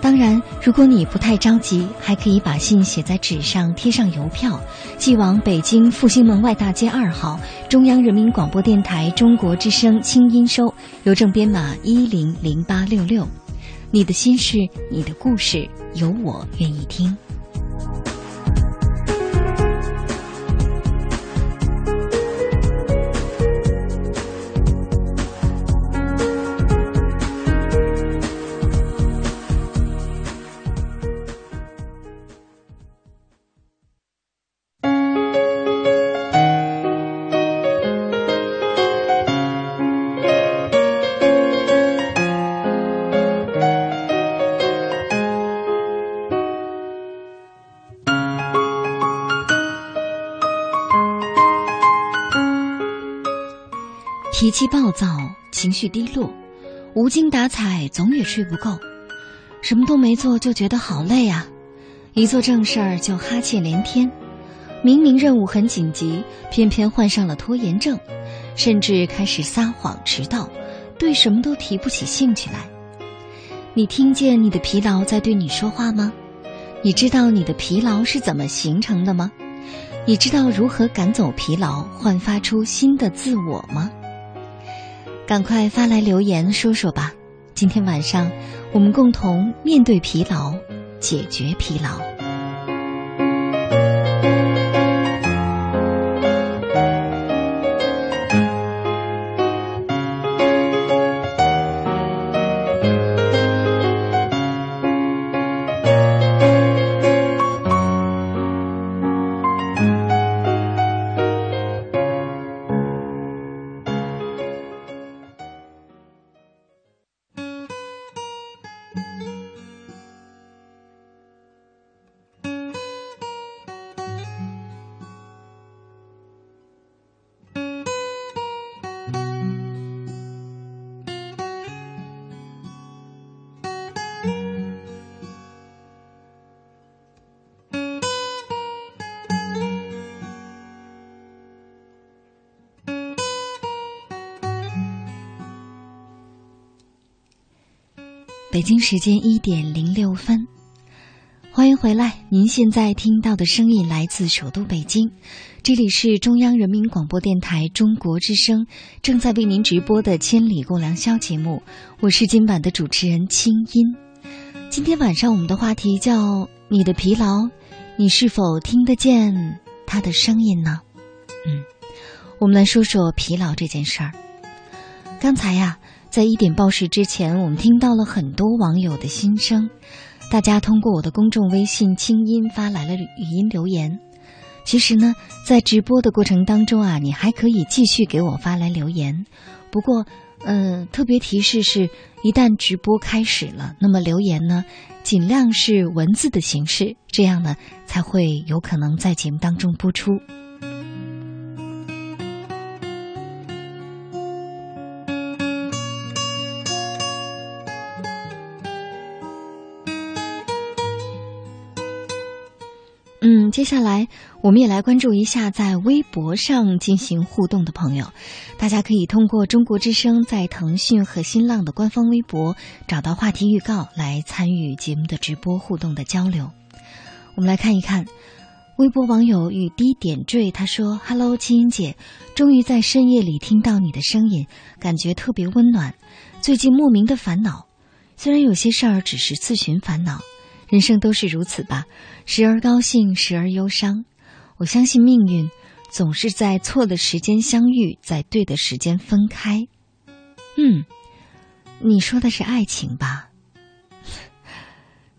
当然，如果你不太着急，还可以把信写在纸上，贴上邮票，寄往北京复兴门外大街二号中央人民广播电台中国之声清音收，邮政编码一零零八六六。你的心事，你的故事，有我愿意听。气暴躁，情绪低落，无精打采，总也睡不够，什么都没做就觉得好累啊，一做正事儿就哈欠连天，明明任务很紧急，偏偏患上了拖延症，甚至开始撒谎迟到，对什么都提不起兴趣来。你听见你的疲劳在对你说话吗？你知道你的疲劳是怎么形成的吗？你知道如何赶走疲劳，焕发出新的自我吗？赶快发来留言说说吧！今天晚上，我们共同面对疲劳，解决疲劳。北京时间一点零六分，欢迎回来。您现在听到的声音来自首都北京，这里是中央人民广播电台中国之声正在为您直播的《千里共良宵》节目。我是今晚的主持人清音。今天晚上我们的话题叫“你的疲劳，你是否听得见他的声音呢？”嗯，我们来说说疲劳这件事儿。刚才呀。在一点报时之前，我们听到了很多网友的心声，大家通过我的公众微信“清音”发来了语音留言。其实呢，在直播的过程当中啊，你还可以继续给我发来留言。不过，嗯，特别提示是，一旦直播开始了，那么留言呢，尽量是文字的形式，这样呢，才会有可能在节目当中播出。嗯接下来，我们也来关注一下在微博上进行互动的朋友。大家可以通过中国之声在腾讯和新浪的官方微博找到话题预告，来参与节目的直播互动的交流。我们来看一看，微博网友雨滴点缀，他说：“Hello，青音姐，终于在深夜里听到你的声音，感觉特别温暖。最近莫名的烦恼，虽然有些事儿只是自寻烦恼。”人生都是如此吧，时而高兴，时而忧伤。我相信命运总是在错的时间相遇，在对的时间分开。嗯，你说的是爱情吧？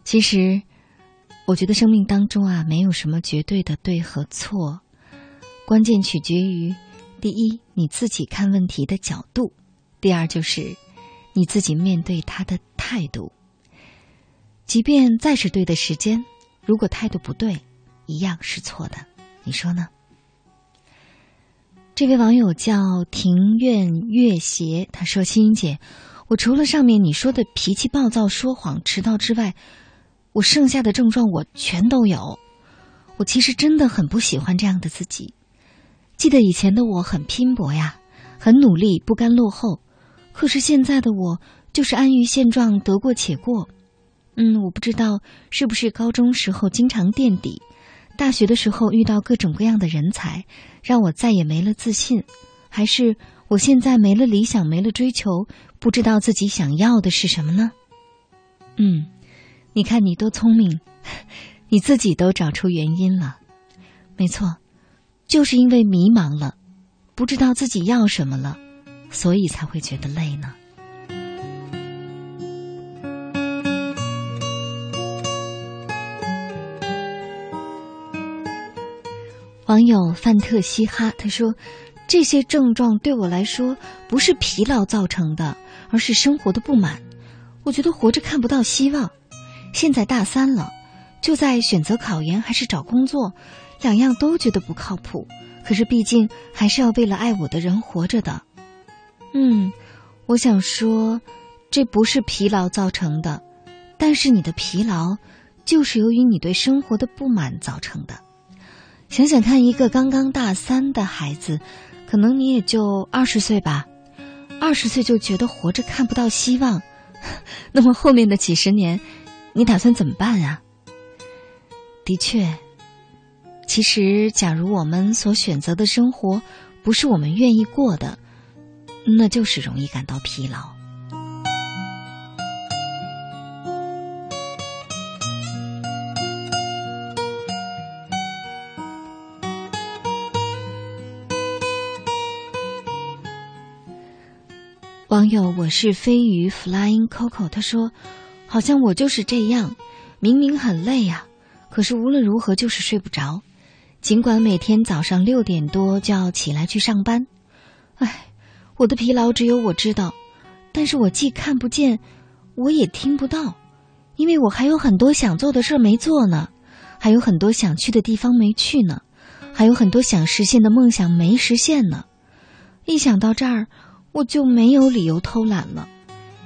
其实，我觉得生命当中啊，没有什么绝对的对和错，关键取决于第一你自己看问题的角度，第二就是你自己面对他的态度。即便再是对的时间，如果态度不对，一样是错的。你说呢？这位网友叫庭院月斜，他说：“欣欣姐，我除了上面你说的脾气暴躁、说谎、迟到之外，我剩下的症状我全都有。我其实真的很不喜欢这样的自己。记得以前的我很拼搏呀，很努力，不甘落后。可是现在的我就是安于现状，得过且过。”嗯，我不知道是不是高中时候经常垫底，大学的时候遇到各种各样的人才，让我再也没了自信，还是我现在没了理想，没了追求，不知道自己想要的是什么呢？嗯，你看你多聪明，你自己都找出原因了。没错，就是因为迷茫了，不知道自己要什么了，所以才会觉得累呢。网友范特西哈他说：“这些症状对我来说不是疲劳造成的，而是生活的不满。我觉得活着看不到希望。现在大三了，就在选择考研还是找工作，两样都觉得不靠谱。可是毕竟还是要为了爱我的人活着的。嗯，我想说，这不是疲劳造成的，但是你的疲劳就是由于你对生活的不满造成的。想想看，一个刚刚大三的孩子，可能你也就二十岁吧，二十岁就觉得活着看不到希望，那么后面的几十年，你打算怎么办啊？的确，其实，假如我们所选择的生活不是我们愿意过的，那就是容易感到疲劳。网友我是飞鱼 Flying Coco，他说：“好像我就是这样，明明很累呀，可是无论如何就是睡不着。尽管每天早上六点多就要起来去上班，唉，我的疲劳只有我知道。但是我既看不见，我也听不到，因为我还有很多想做的事没做呢，还有很多想去的地方没去呢，还有很多想实现的梦想没实现呢。一想到这儿。”我就没有理由偷懒了，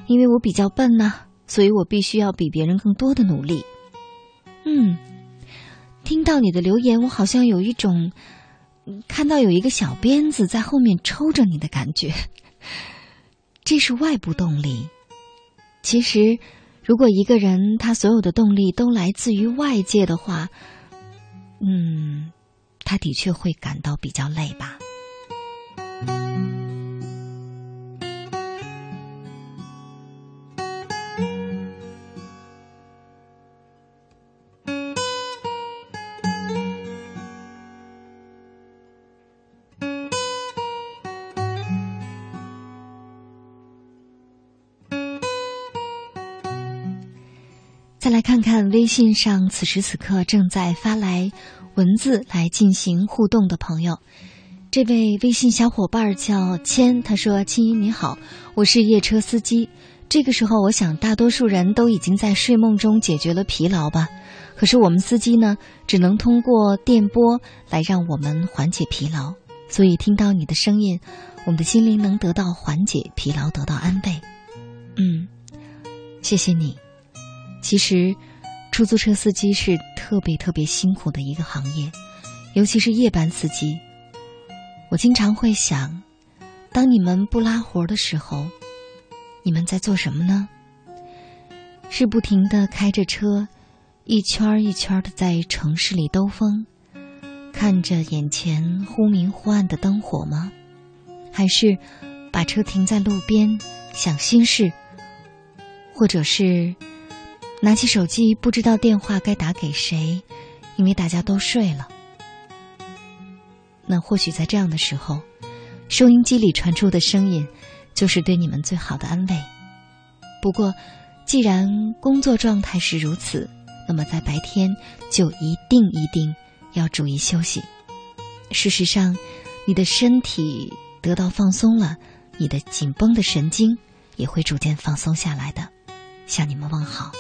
因为我比较笨呐，所以我必须要比别人更多的努力。嗯，听到你的留言，我好像有一种看到有一个小鞭子在后面抽着你的感觉。这是外部动力。其实，如果一个人他所有的动力都来自于外界的话，嗯，他的确会感到比较累吧。再来看看微信上此时此刻正在发来文字来进行互动的朋友，这位微信小伙伴叫谦，他说：“青音你好，我是夜车司机。这个时候，我想大多数人都已经在睡梦中解决了疲劳吧。可是我们司机呢，只能通过电波来让我们缓解疲劳。所以听到你的声音，我们的心灵能得到缓解，疲劳得到安慰。嗯，谢谢你。”其实，出租车司机是特别特别辛苦的一个行业，尤其是夜班司机。我经常会想，当你们不拉活的时候，你们在做什么呢？是不停的开着车，一圈一圈的在城市里兜风，看着眼前忽明忽暗的灯火吗？还是把车停在路边想心事，或者是？拿起手机，不知道电话该打给谁，因为大家都睡了。那或许在这样的时候，收音机里传出的声音，就是对你们最好的安慰。不过，既然工作状态是如此，那么在白天就一定一定要注意休息。事实上，你的身体得到放松了，你的紧绷的神经也会逐渐放松下来的。向你们问好。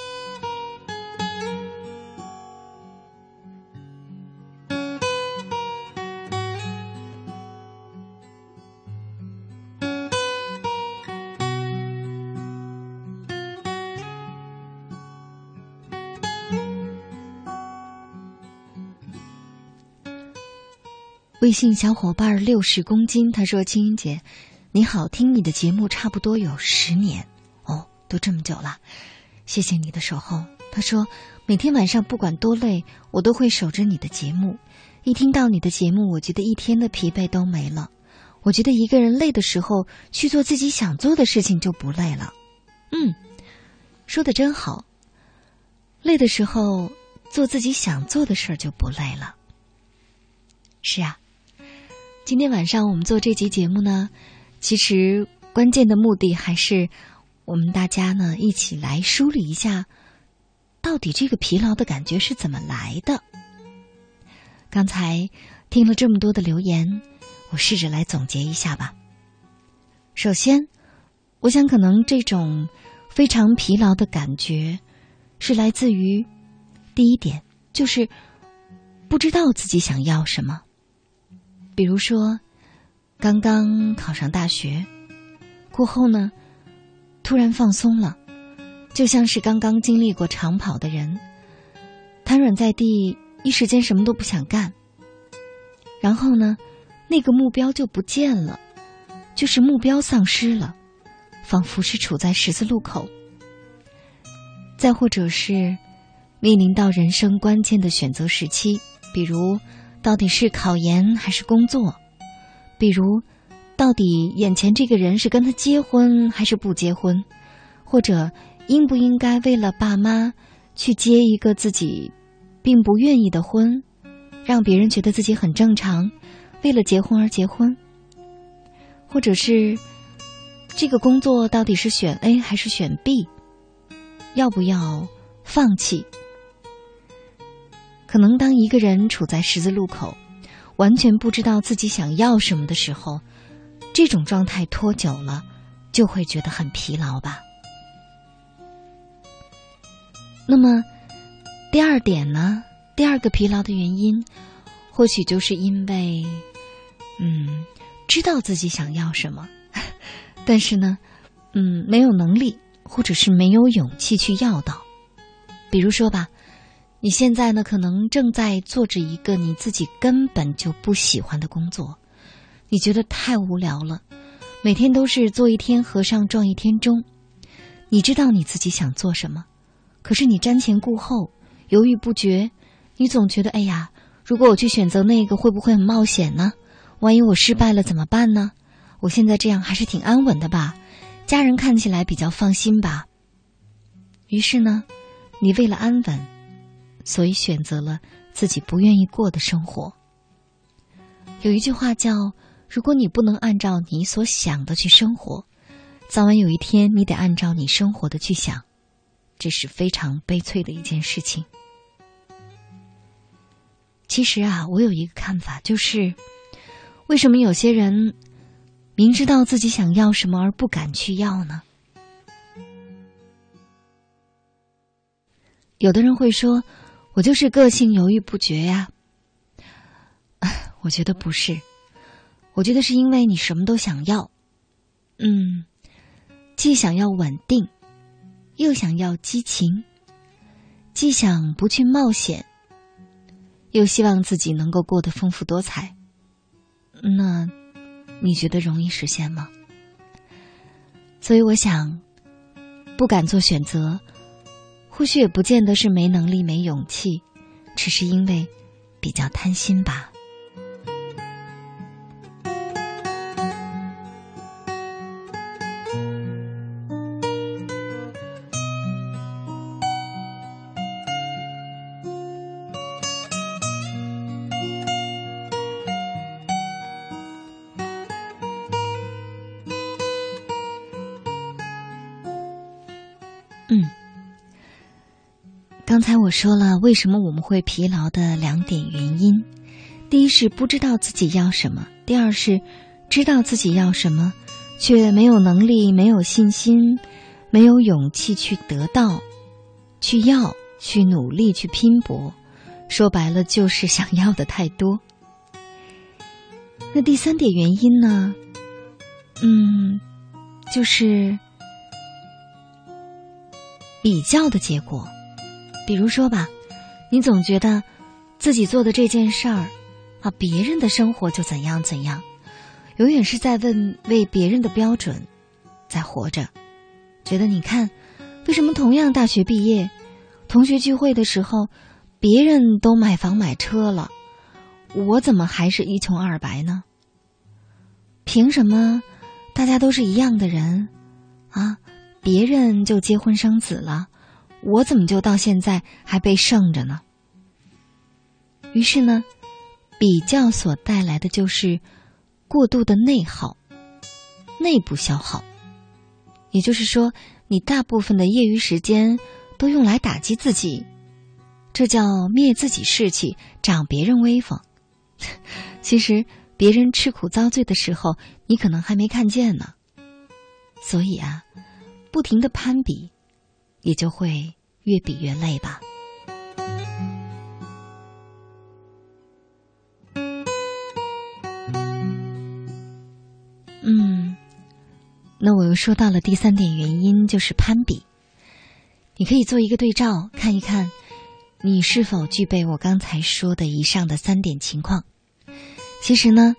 微信小伙伴六十公斤，他说：“青音姐，你好，听你的节目差不多有十年哦，都这么久了，谢谢你的守候。”他说：“每天晚上不管多累，我都会守着你的节目。一听到你的节目，我觉得一天的疲惫都没了。我觉得一个人累的时候，去做自己想做的事情就不累了。”嗯，说的真好。累的时候，做自己想做的事儿就不累了。是啊。今天晚上我们做这集节目呢，其实关键的目的还是我们大家呢一起来梳理一下，到底这个疲劳的感觉是怎么来的。刚才听了这么多的留言，我试着来总结一下吧。首先，我想可能这种非常疲劳的感觉是来自于第一点，就是不知道自己想要什么。比如说，刚刚考上大学，过后呢，突然放松了，就像是刚刚经历过长跑的人，瘫软在地，一时间什么都不想干。然后呢，那个目标就不见了，就是目标丧失了，仿佛是处在十字路口。再或者是面临到人生关键的选择时期，比如到底是考研还是工作，比如。到底眼前这个人是跟他结婚还是不结婚，或者应不应该为了爸妈去结一个自己并不愿意的婚，让别人觉得自己很正常，为了结婚而结婚，或者是这个工作到底是选 A 还是选 B，要不要放弃？可能当一个人处在十字路口，完全不知道自己想要什么的时候。这种状态拖久了，就会觉得很疲劳吧。那么，第二点呢？第二个疲劳的原因，或许就是因为，嗯，知道自己想要什么，但是呢，嗯，没有能力，或者是没有勇气去要到。比如说吧，你现在呢，可能正在做着一个你自己根本就不喜欢的工作。你觉得太无聊了，每天都是做一天和尚撞一天钟。你知道你自己想做什么，可是你瞻前顾后，犹豫不决。你总觉得，哎呀，如果我去选择那个，会不会很冒险呢？万一我失败了怎么办呢？我现在这样还是挺安稳的吧，家人看起来比较放心吧。于是呢，你为了安稳，所以选择了自己不愿意过的生活。有一句话叫。如果你不能按照你所想的去生活，早晚有一天你得按照你生活的去想，这是非常悲催的一件事情。其实啊，我有一个看法，就是为什么有些人明知道自己想要什么而不敢去要呢？有的人会说，我就是个性犹豫不决呀。我觉得不是。我觉得是因为你什么都想要，嗯，既想要稳定，又想要激情，既想不去冒险，又希望自己能够过得丰富多彩。那你觉得容易实现吗？所以我想，不敢做选择，或许也不见得是没能力、没勇气，只是因为比较贪心吧。刚才我说了，为什么我们会疲劳的两点原因：第一是不知道自己要什么；第二是知道自己要什么，却没有能力、没有信心、没有勇气去得到、去要、去努力、去拼搏。说白了，就是想要的太多。那第三点原因呢？嗯，就是比较的结果。比如说吧，你总觉得自己做的这件事儿啊，别人的生活就怎样怎样，永远是在问为别人的标准在活着。觉得你看，为什么同样大学毕业，同学聚会的时候，别人都买房买车了，我怎么还是一穷二白呢？凭什么大家都是一样的人啊，别人就结婚生子了？我怎么就到现在还被剩着呢？于是呢，比较所带来的就是过度的内耗、内部消耗。也就是说，你大部分的业余时间都用来打击自己，这叫灭自己士气、长别人威风。其实，别人吃苦遭罪的时候，你可能还没看见呢。所以啊，不停的攀比。也就会越比越累吧。嗯，那我又说到了第三点原因，就是攀比。你可以做一个对照，看一看你是否具备我刚才说的以上的三点情况。其实呢，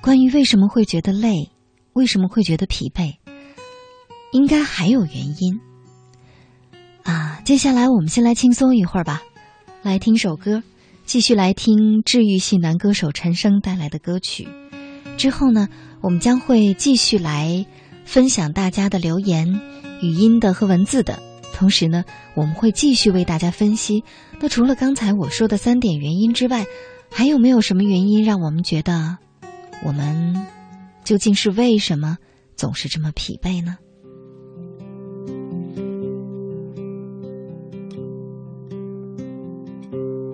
关于为什么会觉得累，为什么会觉得疲惫，应该还有原因。啊，接下来我们先来轻松一会儿吧，来听首歌，继续来听治愈系男歌手陈升带来的歌曲。之后呢，我们将会继续来分享大家的留言，语音的和文字的。同时呢，我们会继续为大家分析。那除了刚才我说的三点原因之外，还有没有什么原因让我们觉得我们究竟是为什么总是这么疲惫呢？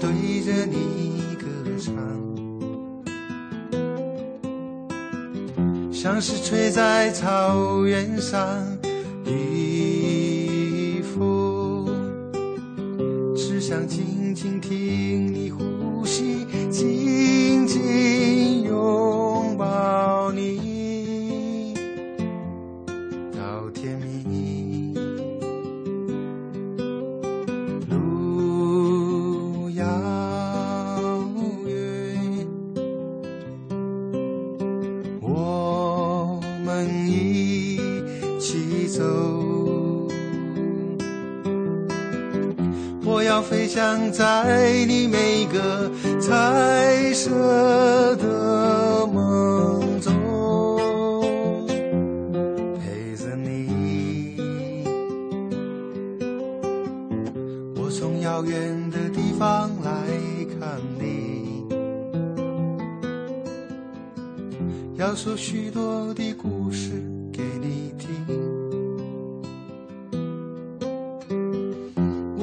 对着你歌唱，像是吹在草原上的风，只想静静听你呼吸，紧紧拥抱你。想在你每个彩色的梦中，陪着你。我从遥远的地方来看你，要说许多的故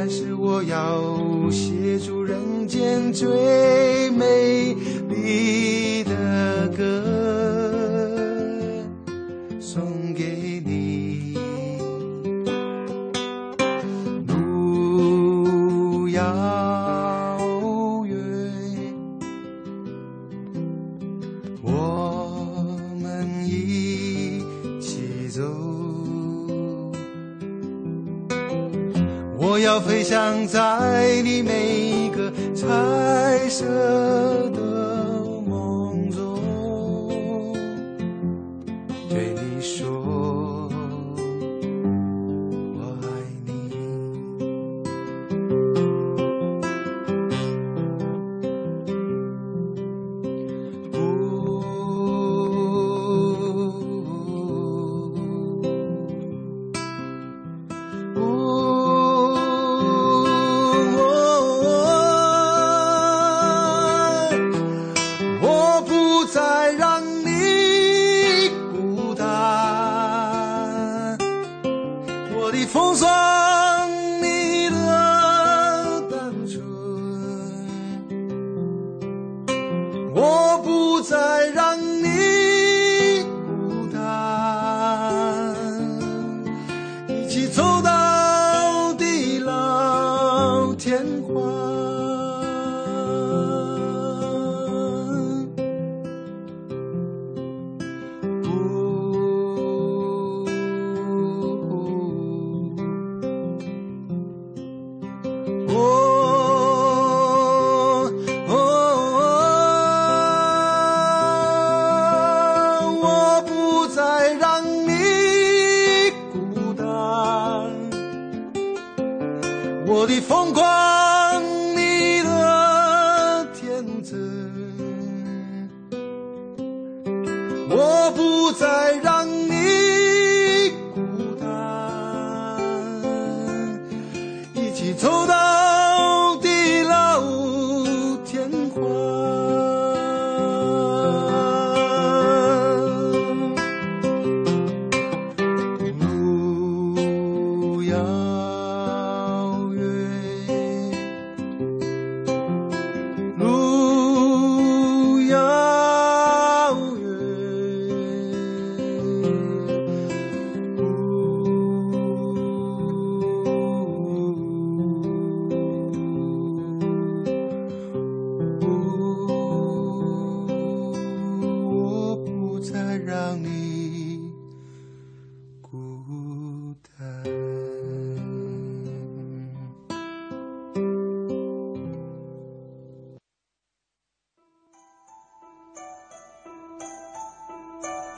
但是我要写出人间最美丽的歌，我要飞翔在你每一个彩色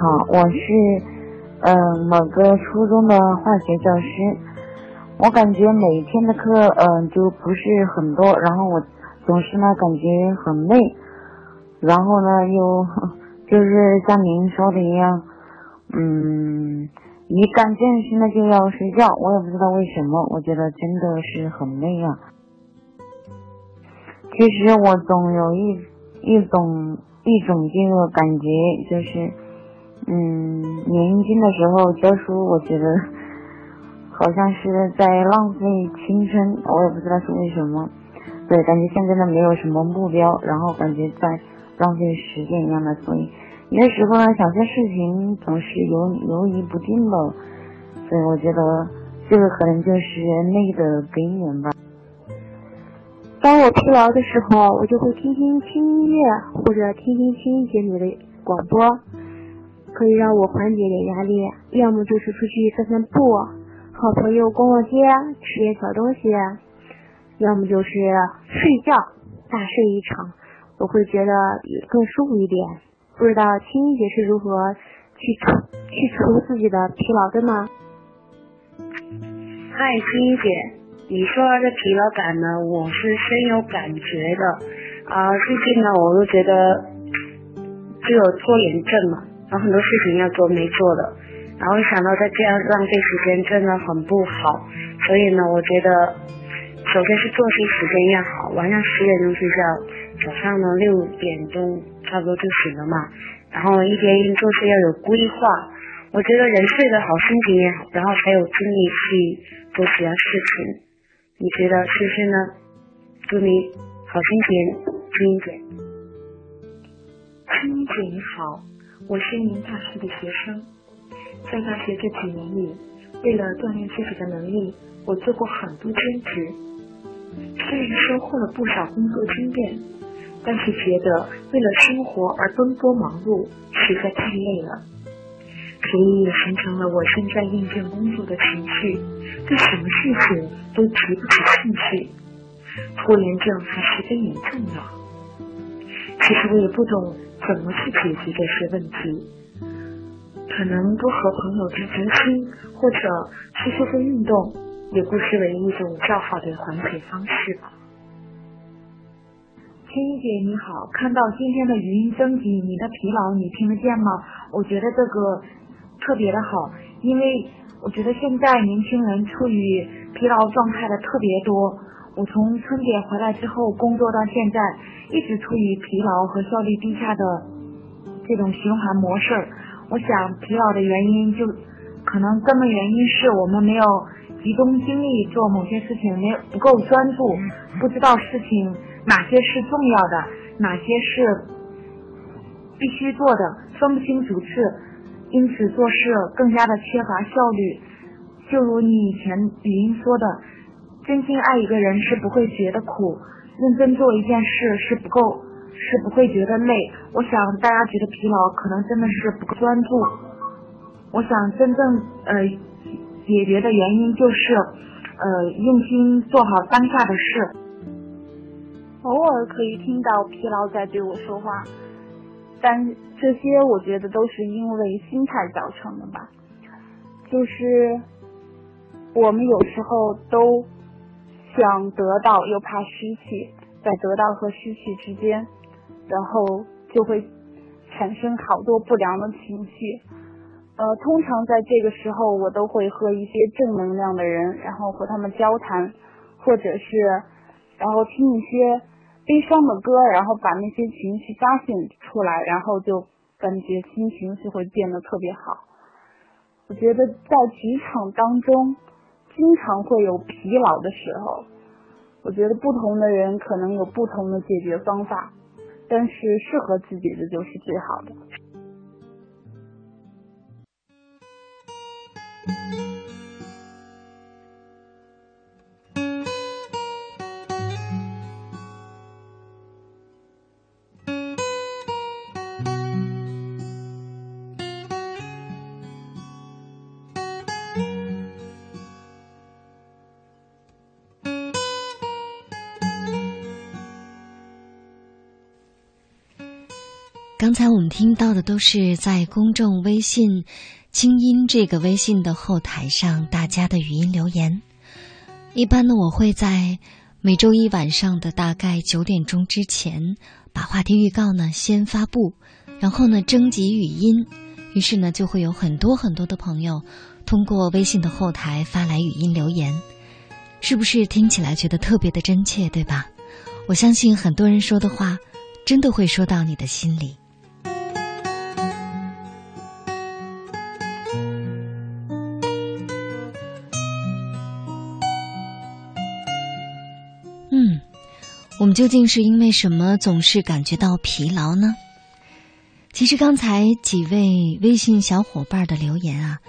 好，我是嗯、某个初中的化学教师，我感觉每天的课嗯、就不是很多，然后我总是呢感觉很累，然后呢又就是像您说的一样，嗯，一干正事呢就要睡觉，我也不知道为什么，我觉得真的是很累啊。其实我总有一一种一种这个感觉，就是，嗯，年轻的时候教书，我觉得好像是在浪费青春，我也不知道是为什么。对，感觉现在呢没有什么目标，然后感觉在浪费时间一样的，所以有的时候呢想些事情总是犹犹豫不定的，所以我觉得这个可能就是累的根源吧。当我疲劳的时候，我就会听听轻音乐，或者听听轻音姐你的广播，可以让我缓解点压力。要么就是出去散散步，和朋友逛逛街，吃点小东西；要么就是睡觉，大睡一场，我会觉得也更舒服一点。不知道青音姐是如何去除去除自己的疲劳的呢？嗨，青音姐，你说的疲劳感呢，我是深有感觉的。啊、最近呢，我都觉得就有拖延症嘛，有很多事情要做没做的，然后一想到再这样浪费时间，真的很不好。所以呢，我觉得首先是作息时间要好，晚上十点钟睡觉，早上呢六点钟差不多就醒了嘛。然后一天做事要有规划，我觉得人睡得好，心情也好，然后才有精力去做其他事情。你觉得是不是呢？祝你好心情，青音姐。青音姐你好，我是一名大四的学生，在大学这几年里，为了锻炼自己的能力，我做过很多兼职，虽然收获了不少工作经验，但是觉得为了生活而奔波忙碌实在太累了，所以也形成了我现在厌倦工作的情绪，对什么事情都提不起兴趣，拖延症还十分严重呢。其实我也不懂怎么去解决这些问题，可能多和朋友谈谈心，或者去做做运动，也不失为一种较好的缓解方式吧。青衣姐你好，看到今天的语音征集，你的疲劳你听得见吗？我觉得这个特别的好，因为我觉得现在年轻人处于疲劳状态的特别多。我从春节回来之后工作到现在，一直处于疲劳和效率低下的这种循环模式。我想疲劳的原因就可能根本原因是我们没有集中精力做某些事情，没有不够专注，不知道事情哪些是重要的，哪些是必须做的，分不清主次，因此做事更加的缺乏效率。就如你以前语音说的。真心爱一个人是不会觉得苦，认真做一件事是不够，是不会觉得累。我想大家觉得疲劳，可能真的是不够专注。我想真正呃解决的原因就是呃用心做好当下的事。偶尔可以听到疲劳在对我说话，但这些我觉得都是因为心态造成的吧。就是我们有时候都。想得到又怕失去，在得到和失去之间，然后就会产生好多不良的情绪。呃，通常在这个时候，我都会和一些正能量的人，然后和他们交谈，或者是然后听一些悲伤的歌，然后把那些情绪发泄出来，然后就感觉心情就会变得特别好。我觉得在职场当中。经常会有疲劳的时候，我觉得不同的人可能有不同的解决方法，但是适合自己的就是最好的。刚才我们听到的都是在公众微信“清音”这个微信的后台上大家的语音留言。一般呢，我会在每周一晚上的大概九点钟之前，把话题预告呢先发布，然后呢征集语音，于是呢就会有很多很多的朋友通过微信的后台发来语音留言，是不是听起来觉得特别的真切，对吧？我相信很多人说的话，真的会说到你的心里。我们究竟是因为什么总是感觉到疲劳呢？其实刚才几位微信小伙伴的留言啊，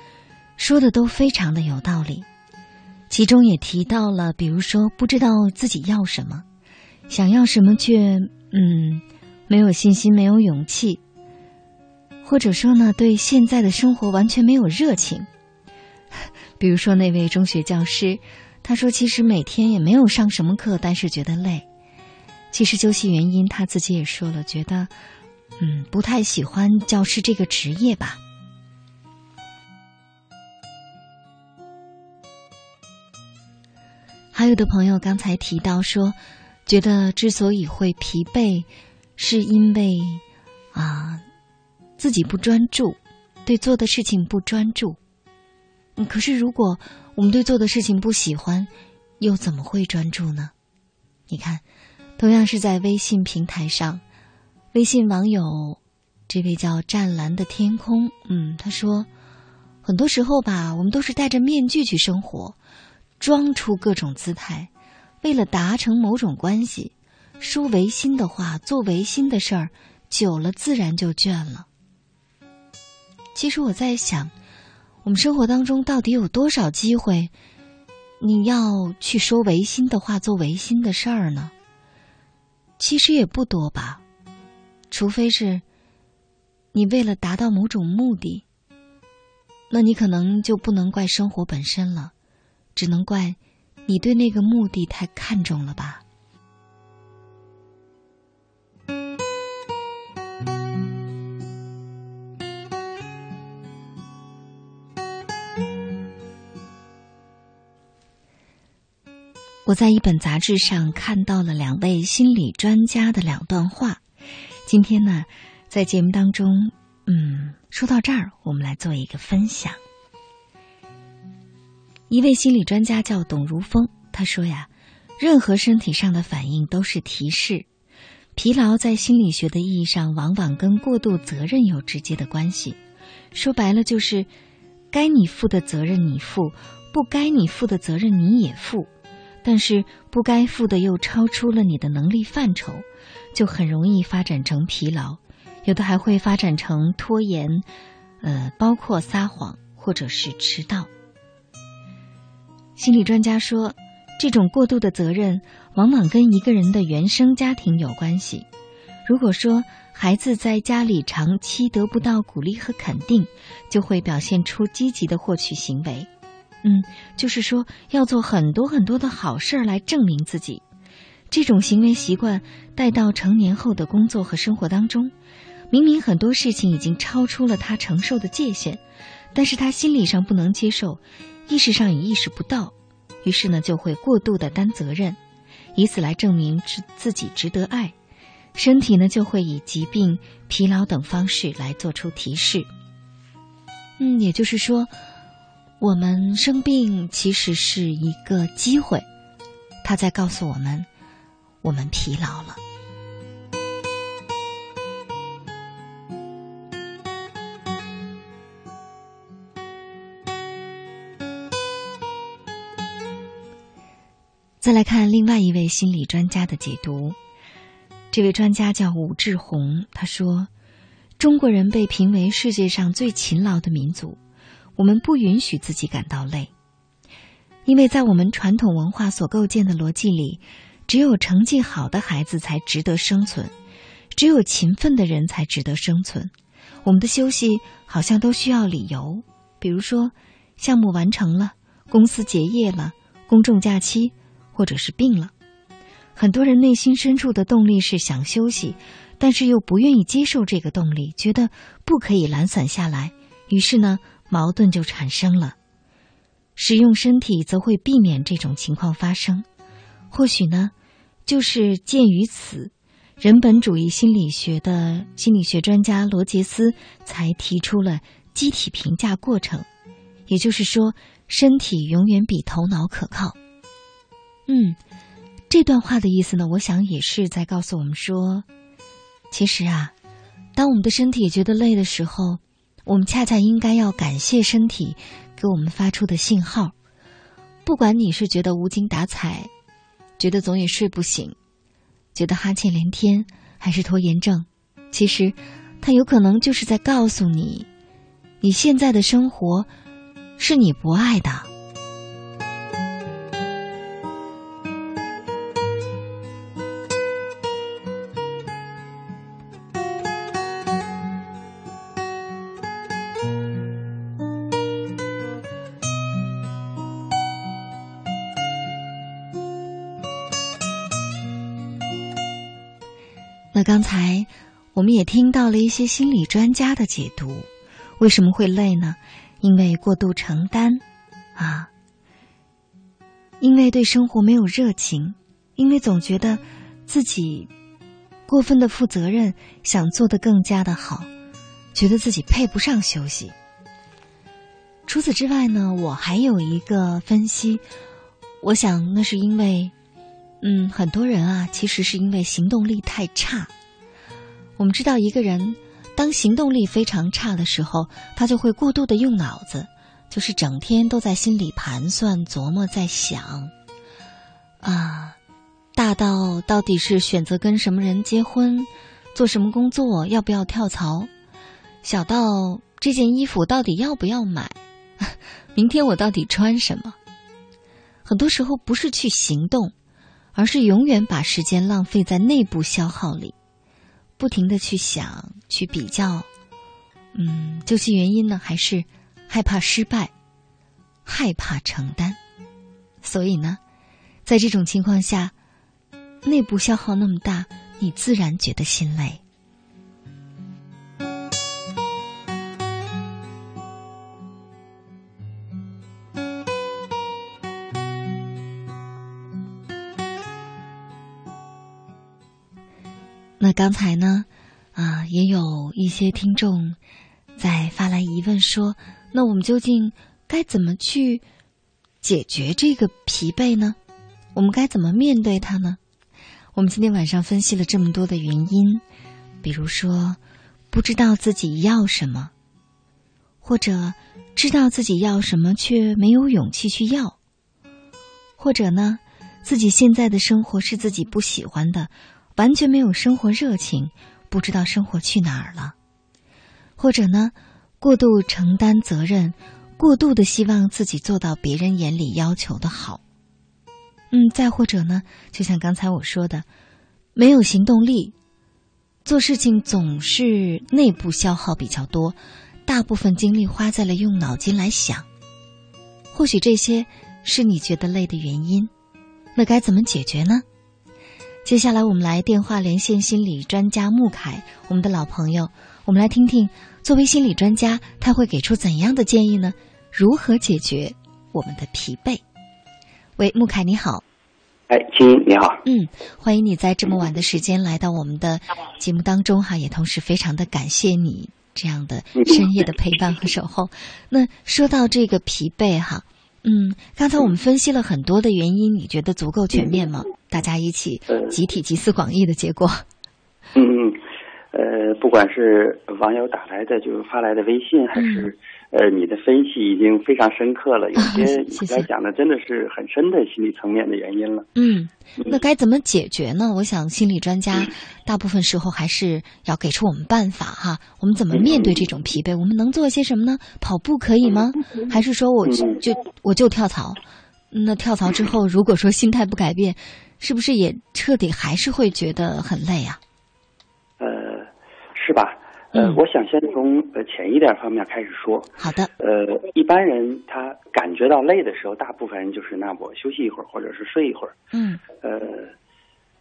说的都非常的有道理。其中也提到了，比如说不知道自己要什么，想要什么却嗯没有信心、没有勇气，或者说呢对现在的生活完全没有热情。比如说那位中学教师，他说其实每天也没有上什么课，但是觉得累。其实究其原因，他自己也说了，觉得，嗯，不太喜欢教师这个职业吧。还有的朋友刚才提到说，觉得之所以会疲惫，是因为啊自己不专注，对做的事情不专注。可是如果我们对做的事情不喜欢，又怎么会专注呢？你看。同样是在微信平台上，微信网友这位叫湛蓝的天空，嗯，他说，很多时候吧，我们都是戴着面具去生活，装出各种姿态，为了达成某种关系，说违心的话，做违心的事儿，久了自然就倦了。其实我在想，我们生活当中到底有多少机会，你要去说违心的话，做违心的事儿呢？其实也不多吧，除非是，你为了达到某种目的，那你可能就不能怪生活本身了，只能怪你对那个目的太看重了吧。我在一本杂志上看到了两位心理专家的两段话。今天呢，在节目当中，嗯，说到这儿，我们来做一个分享。一位心理专家叫董如风，他说呀，任何身体上的反应都是提示。疲劳在心理学的意义上，往往跟过度责任有直接的关系。说白了，就是该你负的责任你负，不该你负的责任你也负。但是不该负的又超出了你的能力范畴，就很容易发展成疲劳，有的还会发展成拖延，呃，包括撒谎或者是迟到。心理专家说，这种过度的责任往往跟一个人的原生家庭有关系。如果说孩子在家里长期得不到鼓励和肯定，就会表现出积极的获取行为。嗯，就是说要做很多很多的好事儿来证明自己，这种行为习惯带到成年后的工作和生活当中，明明很多事情已经超出了他承受的界限，但是他心理上不能接受，意识上也意识不到，于是呢就会过度的担责任，以此来证明自自己值得爱，身体呢就会以疾病、疲劳等方式来做出提示。嗯，也就是说。我们生病其实是一个机会，他在告诉我们，我们疲劳了。再来看另外一位心理专家的解读，这位专家叫武志红，他说：“中国人被评为世界上最勤劳的民族。”我们不允许自己感到累，因为在我们传统文化所构建的逻辑里，只有成绩好的孩子才值得生存，只有勤奋的人才值得生存。我们的休息好像都需要理由，比如说项目完成了、公司结业了、公众假期，或者是病了。很多人内心深处的动力是想休息，但是又不愿意接受这个动力，觉得不可以懒散下来，于是呢。矛盾就产生了，使用身体则会避免这种情况发生。或许呢，就是鉴于此，人本主义心理学的心理学专家罗杰斯才提出了机体评价过程。也就是说，身体永远比头脑可靠。嗯，这段话的意思呢，我想也是在告诉我们说，其实啊，当我们的身体觉得累的时候。我们恰恰应该要感谢身体给我们发出的信号，不管你是觉得无精打采，觉得总也睡不醒，觉得哈欠连天，还是拖延症，其实它有可能就是在告诉你，你现在的生活是你不爱的。也听到了一些心理专家的解读，为什么会累呢？因为过度承担，啊，因为对生活没有热情，因为总觉得自己过分的负责任，想做的更加的好，觉得自己配不上休息。除此之外呢，我还有一个分析，我想那是因为。嗯，很多人啊，其实是因为行动力太差。我们知道，一个人当行动力非常差的时候，他就会过度的用脑子，就是整天都在心里盘算、琢磨、在想。啊，大到到底是选择跟什么人结婚，做什么工作，要不要跳槽；小到这件衣服到底要不要买，明天我到底穿什么。很多时候不是去行动。而是永远把时间浪费在内部消耗里，不停的去想、去比较，嗯，究其原因呢，还是害怕失败，害怕承担，所以呢，在这种情况下，内部消耗那么大，你自然觉得心累。那刚才呢，啊，也有一些听众在发来疑问说，那我们究竟该怎么去解决这个疲惫呢？我们该怎么面对它呢？我们今天晚上分析了这么多的原因，比如说不知道自己要什么，或者知道自己要什么却没有勇气去要，或者呢，自己现在的生活是自己不喜欢的。完全没有生活热情，不知道生活去哪儿了，或者呢，过度承担责任，过度的希望自己做到别人眼里要求的好。嗯，再或者呢，就像刚才我说的，没有行动力，做事情总是内部消耗比较多，大部分精力花在了用脑筋来想。或许这些是你觉得累的原因，那该怎么解决呢？接下来，我们来电话连线心理专家穆凯，我们的老朋友。我们来听听，作为心理专家，他会给出怎样的建议呢？如何解决我们的疲惫？喂，穆凯，你好。哎，青音，你好。嗯，欢迎你在这么晚的时间来到我们的节目当中哈，也同时非常的感谢你这样的深夜的陪伴和守候。那说到这个疲惫哈。嗯，刚才我们分析了很多的原因，你觉得足够全面吗？大家一起集体集思广益的结果。嗯嗯，呃，不管是网友打来的，就是发来的微信，还是呃你的分析，已经非常深刻了。有些该讲的真的是很深的心理层面的原因了。嗯，那该怎么解决呢？我想心理专家大部分时候还是要给出我们办法哈。我们怎么面对这种疲惫？我们能做些什么呢？跑步可以吗？还是说我就我就跳槽？那跳槽之后，如果说心态不改变，是不是也彻底还是会觉得很累啊？呃，是吧？呃，我想先从呃浅一点方面开始说。好的。呃，一般人他感觉到累的时候，大部分人就是那我休息一会儿，或者是睡一会儿。嗯。呃，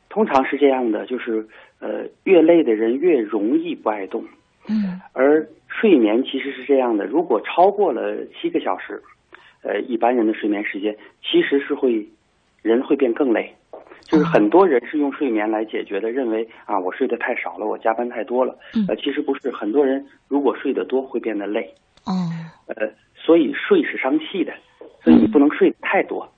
通常是这样的，就是呃，越累的人越容易不爱动。嗯。而睡眠其实是这样的，如果超过了七个小时，呃，一般人的睡眠时间其实是会人会变更累。就是很多人是用睡眠来解决的，认为啊，我睡得太少了，我加班太多了。呃，其实不是，很多人如果睡得多会变得累。哦。呃，所以睡是伤气的，所以你不能睡太多。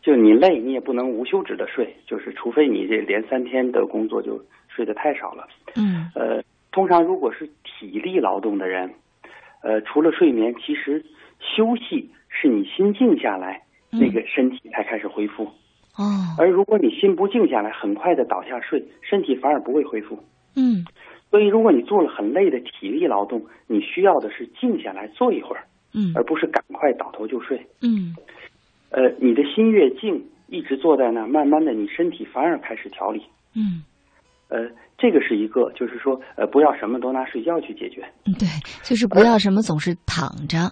就你累，你也不能无休止的睡，就是除非你这连三天的工作就睡得太少了。嗯。呃，通常如果是体力劳动的人，呃，除了睡眠，其实休息是你心静下来，那个身体才开始恢复。哦，而如果你心不静下来，很快的倒下睡，身体反而不会恢复。嗯，所以如果你做了很累的体力劳动，你需要的是静下来坐一会儿，嗯，而不是赶快倒头就睡。嗯，呃，你的心越静，一直坐在那，慢慢的你身体反而开始调理。嗯，呃，这个是一个，就是说，呃，不要什么都拿睡觉去解决。嗯，对，就是不要什么总是躺着。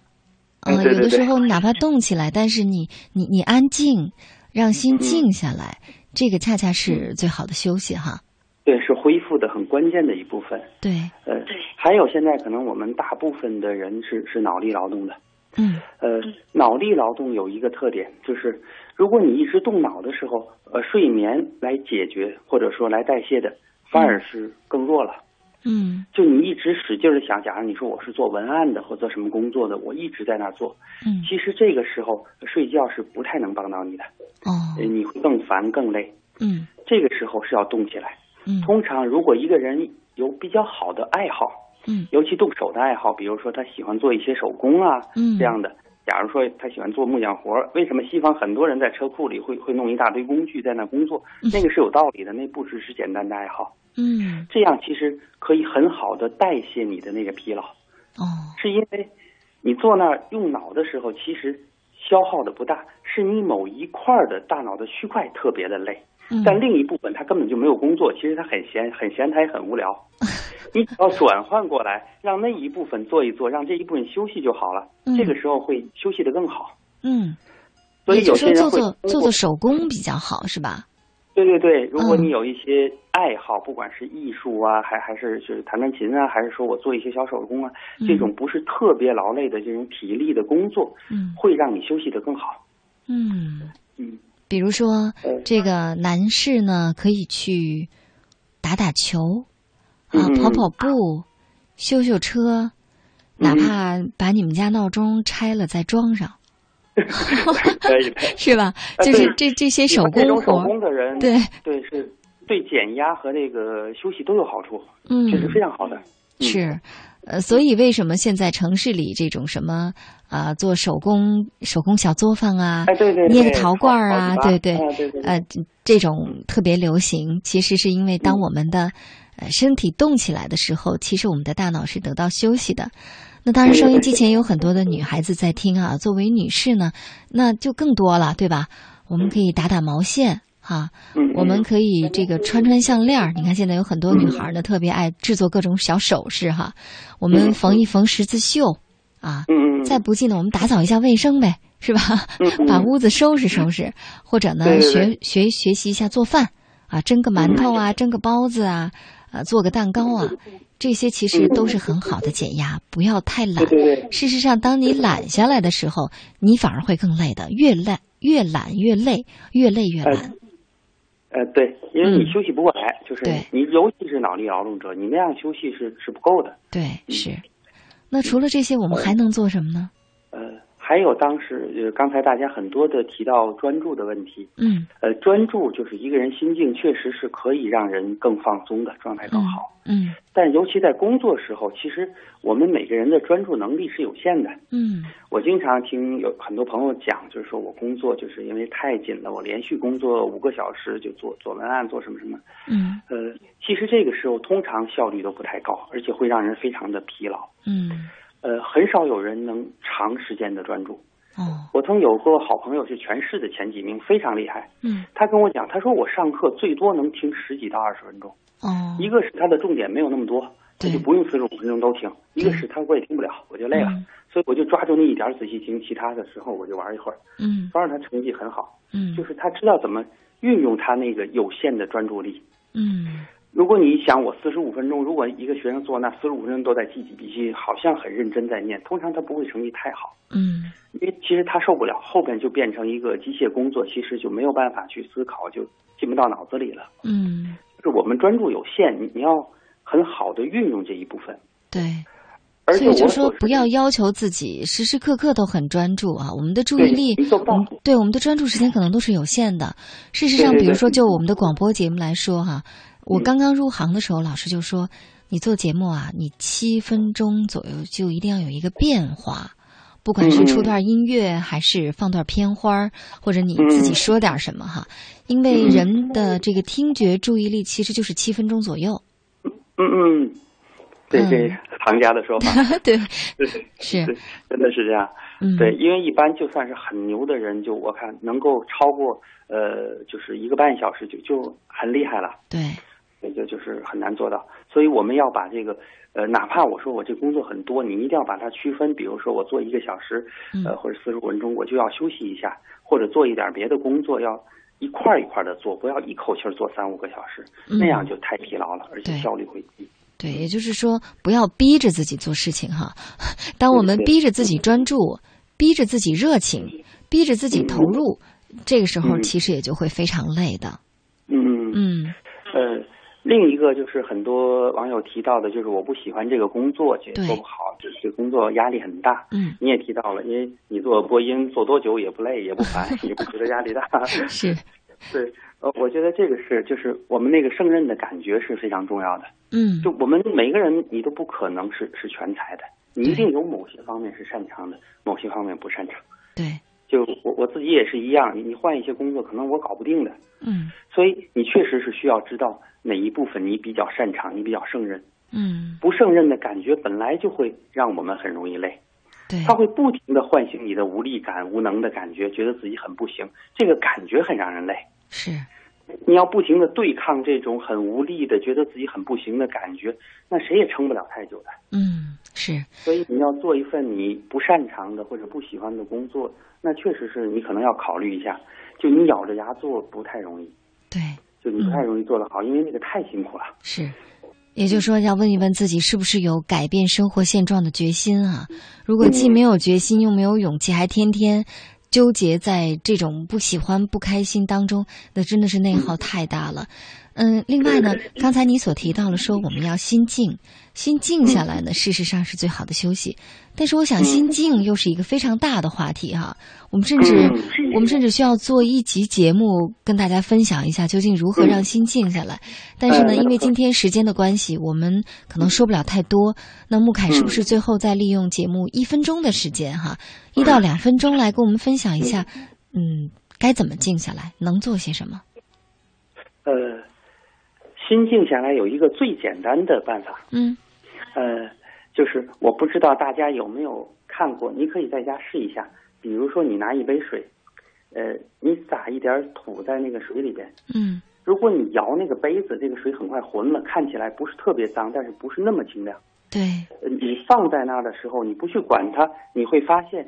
嗯，有的时候你哪怕动起来，但是你你你安静。让心静下来，这个恰恰是最好的休息哈。对，是恢复的很关键的一部分。对，呃，还有现在可能我们大部分的人是是脑力劳动的。嗯。呃，脑力劳动有一个特点，就是如果你一直动脑的时候，呃，睡眠来解决或者说来代谢的，反而是更弱了。嗯，就你一直使劲的想，假如你说我是做文案的或做什么工作的，我一直在那做，嗯，其实这个时候睡觉是不太能帮到你的，哦，你会更烦更累，嗯，这个时候是要动起来，嗯，通常如果一个人有比较好的爱好，嗯，尤其动手的爱好，比如说他喜欢做一些手工啊，嗯，这样的，假如说他喜欢做木匠活儿，为什么西方很多人在车库里会会弄一大堆工具在那工作？那个是有道理的，那不只是简单的爱好。嗯，这样其实可以很好的代谢你的那个疲劳。哦，是因为你坐那儿用脑的时候，其实消耗的不大，是你某一块的大脑的区块特别的累，嗯、但另一部分他根本就没有工作，其实他很闲，很闲，他也很无聊。你只要转换过来，让那一部分做一做，让这一部分休息就好了。嗯、这个时候会休息的更好。嗯，所以有些人会做做做手工比较好，是吧？对对对，如果你有一些爱好，不管是艺术啊，还还是就是弹弹琴啊，还是说我做一些小手工啊，这种不是特别劳累的这种体力的工作，嗯，会让你休息的更好。嗯嗯，比如说这个男士呢，可以去打打打球，啊，嗯跑跑步，修修车，哪嗯。怕把你们家闹钟拆了再装上，可以，是吧？呃就是这这些手工活手，工的人，对。对是对减压和这个休息都有好处，嗯。这是非常好的。是，呃，所以为什么现在城市里这种什么啊、做手工手工小作坊啊，哎对对对捏个陶罐啊，对对，啊对对对。呃，这这种特别流行，其实是因为嗯。当我们的、呃身体动起来的时候，其实我们的大脑是得到休息的。那当然，收音机前有很多的女孩子在听啊。作为女士呢，那就更多了，对吧？我们可以打打毛线哈、嗯我们可以这个穿穿项链儿。你看现在有很多女孩呢，特别爱制作各种小首饰哈。我们缝一缝十字绣啊，再不济呢，我们打扫一下卫生呗，是吧？把屋子收拾收拾，或者呢，学学学习一下做饭啊，蒸个馒头啊，蒸个包子啊，啊，做个蛋糕啊，这些其实都是很好的减压，不要太懒。事实上，当你懒下来的时候，你反而会更累的，越懒越懒越累，越累越懒。呃，对，因为你嗯休息不过来，就是你尤其是脑力劳动者，你那样休息是是不够的。对，是。那除了这些，我们还能做什么呢？呃，还有当时呃，刚才大家很多的提到专注的问题，嗯呃，专注就是一个人心境确实是可以让人更放松的，状态更好。嗯但尤其在工作时候，其实我们每个人的专注能力是有限的。嗯我经常听有很多朋友讲，就是说我工作就是因为太紧了，我连续工作五个小时就做做文案，做什么什么。嗯呃，其实这个时候通常效率都不太高，而且会让人非常的疲劳。嗯呃，很少有人能长时间的专注。哦我曾有个好朋友是全市的前几名，非常厉害。嗯他跟我讲，他说我上课最多能听十几到二十分钟。哦一个是他的重点没有那么多，他就不用四十五分钟都听；一个是他我也听不了，我就累了，所以我就抓住那一点仔细听，其他的时候我就玩一会儿。嗯当然他成绩很好，嗯就是他知道怎么运用他那个有限的专注力。嗯如果你想我四十五分钟，如果一个学生做那四十五分钟都在记记笔记，好像很认真在念，通常他不会成绩太好，嗯因为其实他受不了，后边就变成一个机械工作，其实就没有办法去思考，就进不到脑子里了。嗯，就是我们专注有限，你你要很好的运用这一部分。对。而且我所以就说不要要求自己时时刻刻都很专注啊，我们的注意力，对我们的专注时间可能都是有限的。事实上，比如说就我们的广播节目来说哈、我刚刚入行的时候，老师就说，你做节目啊，你七分钟左右就一定要有一个变化。不管是出段音乐，还是放段片花儿，或者你自己说点什么哈，因为人的这个听觉注意力其实就是七分钟左右。嗯嗯，对，这是行家的说法。对，对，是，真的是这样。嗯对，因为一般就算是很牛的人，就我看能够超过呃，就是一个半小时就就很厉害了。对，这个就是很难做到。所以我们要把这个呃，哪怕我说我这工作很多，你一定要把它区分。比如说我做一个小时，呃，或者四十五分钟，我就要休息一下，或者做一点别的工作，要一块儿一块儿的做，不要一口气儿做三五个小时，嗯那样就太疲劳了，而且效率会低。对，也就是说，不要逼着自己做事情哈。当我们逼着自己专注，逼着自己热情，逼着自己投入，这个时候嗯其实也就会非常累的。嗯嗯呃，另一个就是很多网友提到的，就是我不喜欢这个工作，觉得做不好，就是这工作压力很大。嗯，你也提到了，因为你做播音做多久也不累也不烦，也不觉得压力大。是，对，呃，我觉得这个是就是我们那个胜任的感觉是非常重要的。嗯。就我们每个人，你都不可能是是全才的，你一定有某些方面是擅长的，某些方面不擅长。对，就我我自己也是一样，你你换一些工作，可能我搞不定的，嗯。所以你确实是需要知道哪一部分你比较擅长，你比较胜任。嗯，不胜任的感觉本来就会让我们很容易累，对，他会不停的唤醒你的无力感、无能的感觉，觉得自己很不行，这个感觉很让人累。是，你要不停的对抗这种很无力的、觉得自己很不行的感觉，那谁也撑不了太久的。嗯是，所以你要做一份你不擅长的或者不喜欢的工作，那确实是你可能要考虑一下，就你咬着牙做不太容易，对，就你不太容易做得好，因为那个太辛苦了。是。也就是说，要问一问自己是不是有改变生活现状的决心啊？如果既没有决心，又没有勇气，还天天纠结在这种不喜欢、不开心当中，那真的是内耗太大了。嗯，另外呢，刚才你所提到了说我们要心静，心静下来呢，事实上是最好的休息。但是我想，心静又是一个非常大的话题哈。我们甚至我们甚至需要做一集节目跟大家分享一下，究竟如何让心静下来。但是呢，因为今天时间的关系，我们可能说不了太多。那穆凯是不是最后再利用节目一分钟的时间哈，一到两分钟来跟我们分享一下，嗯，该怎么静下来，能做些什么？呃，心静下来有一个最简单的办法，嗯，呃，就是我不知道大家有没有看过，你可以在家试一下。比如说，你拿一杯水，呃，你撒一点土在那个水里边，嗯，如果你摇那个杯子，这个水很快浑了，看起来不是特别脏，但是不是那么清亮。对，呃你放在那儿的时候，你不去管它，你会发现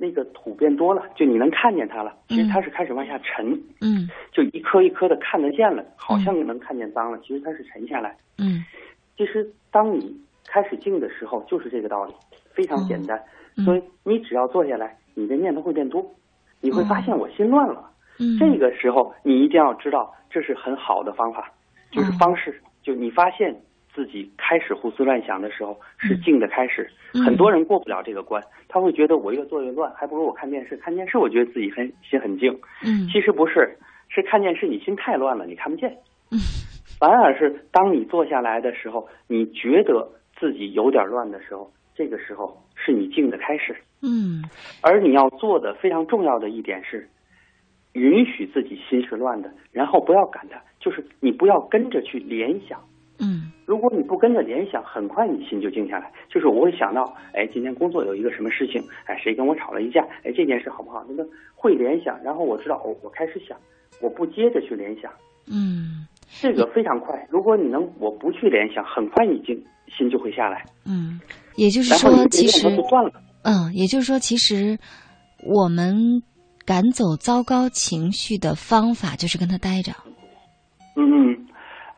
那个土变多了，就你能看见它了。其实它是开始往下沉，嗯就一颗一颗的看得见了，好像能看见脏了，其实它是沉下来。嗯其实当你开始静的时候，就是这个道理，非常简单。嗯所以你只要坐下来，你的念头会变多，你会发现我心乱了。嗯这个时候你一定要知道，这是很好的方法，就是方式。就你发现自己开始胡思乱想的时候，是静的开始。嗯很多人过不了这个关，他会觉得我越做越乱，还不如我看电视。看电视，我觉得自己很心很静。嗯其实不是，是看电视你心太乱了，你看不见。嗯，反而是当你坐下来的时候，你觉得自己有点乱的时候，这个时候是你静的开始。嗯而你要做的非常重要的一点是，允许自己心是乱的，然后不要赶它，就是你不要跟着去联想。嗯如果你不跟着联想，很快你心就静下来。就是我会想到，哎，今天工作有一个什么事情，哎，谁跟我吵了一架，哎，这件事好不好？那个会联想，然后我知道，哦，我开始想，我不接着去联想，嗯这个非常快。如果你能，我不去联想，很快你静心就会下来。嗯，也就是说，其实。嗯，也就是说，其实我们赶走糟糕情绪的方法就是跟他待着。嗯嗯，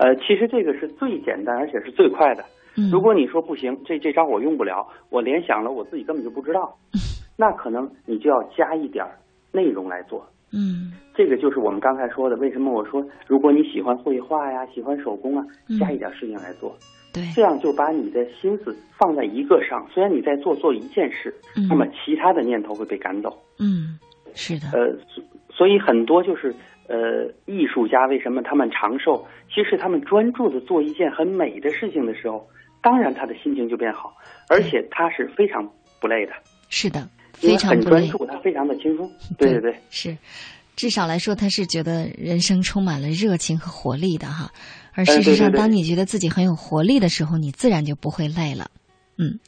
呃，其实这个是最简单而且是最快的。嗯如果你说不行，这这招我用不了，我联想了，我自己根本就不知道，那可能你就要加一点儿内容来做。嗯这个就是我们刚才说的，为什么我说，如果你喜欢绘画呀，喜欢手工啊，嗯加一点事情来做，对，这样就把你的心思放在一个上。虽然你在做做一件事，嗯那么其他的念头会被赶走。嗯，是的，呃，所所以很多就是呃，艺术家为什么他们长寿？其实他们专注的做一件很美的事情的时候，当然他的心情就变好，而且他是非常不累的，是的，非常。很专注，他非常的轻松。对对对，是，至少来说，他是觉得人生充满了热情和活力的哈。而哎事实上，对对对当你觉得自己很有活力的时候，你自然就不会累了。嗯，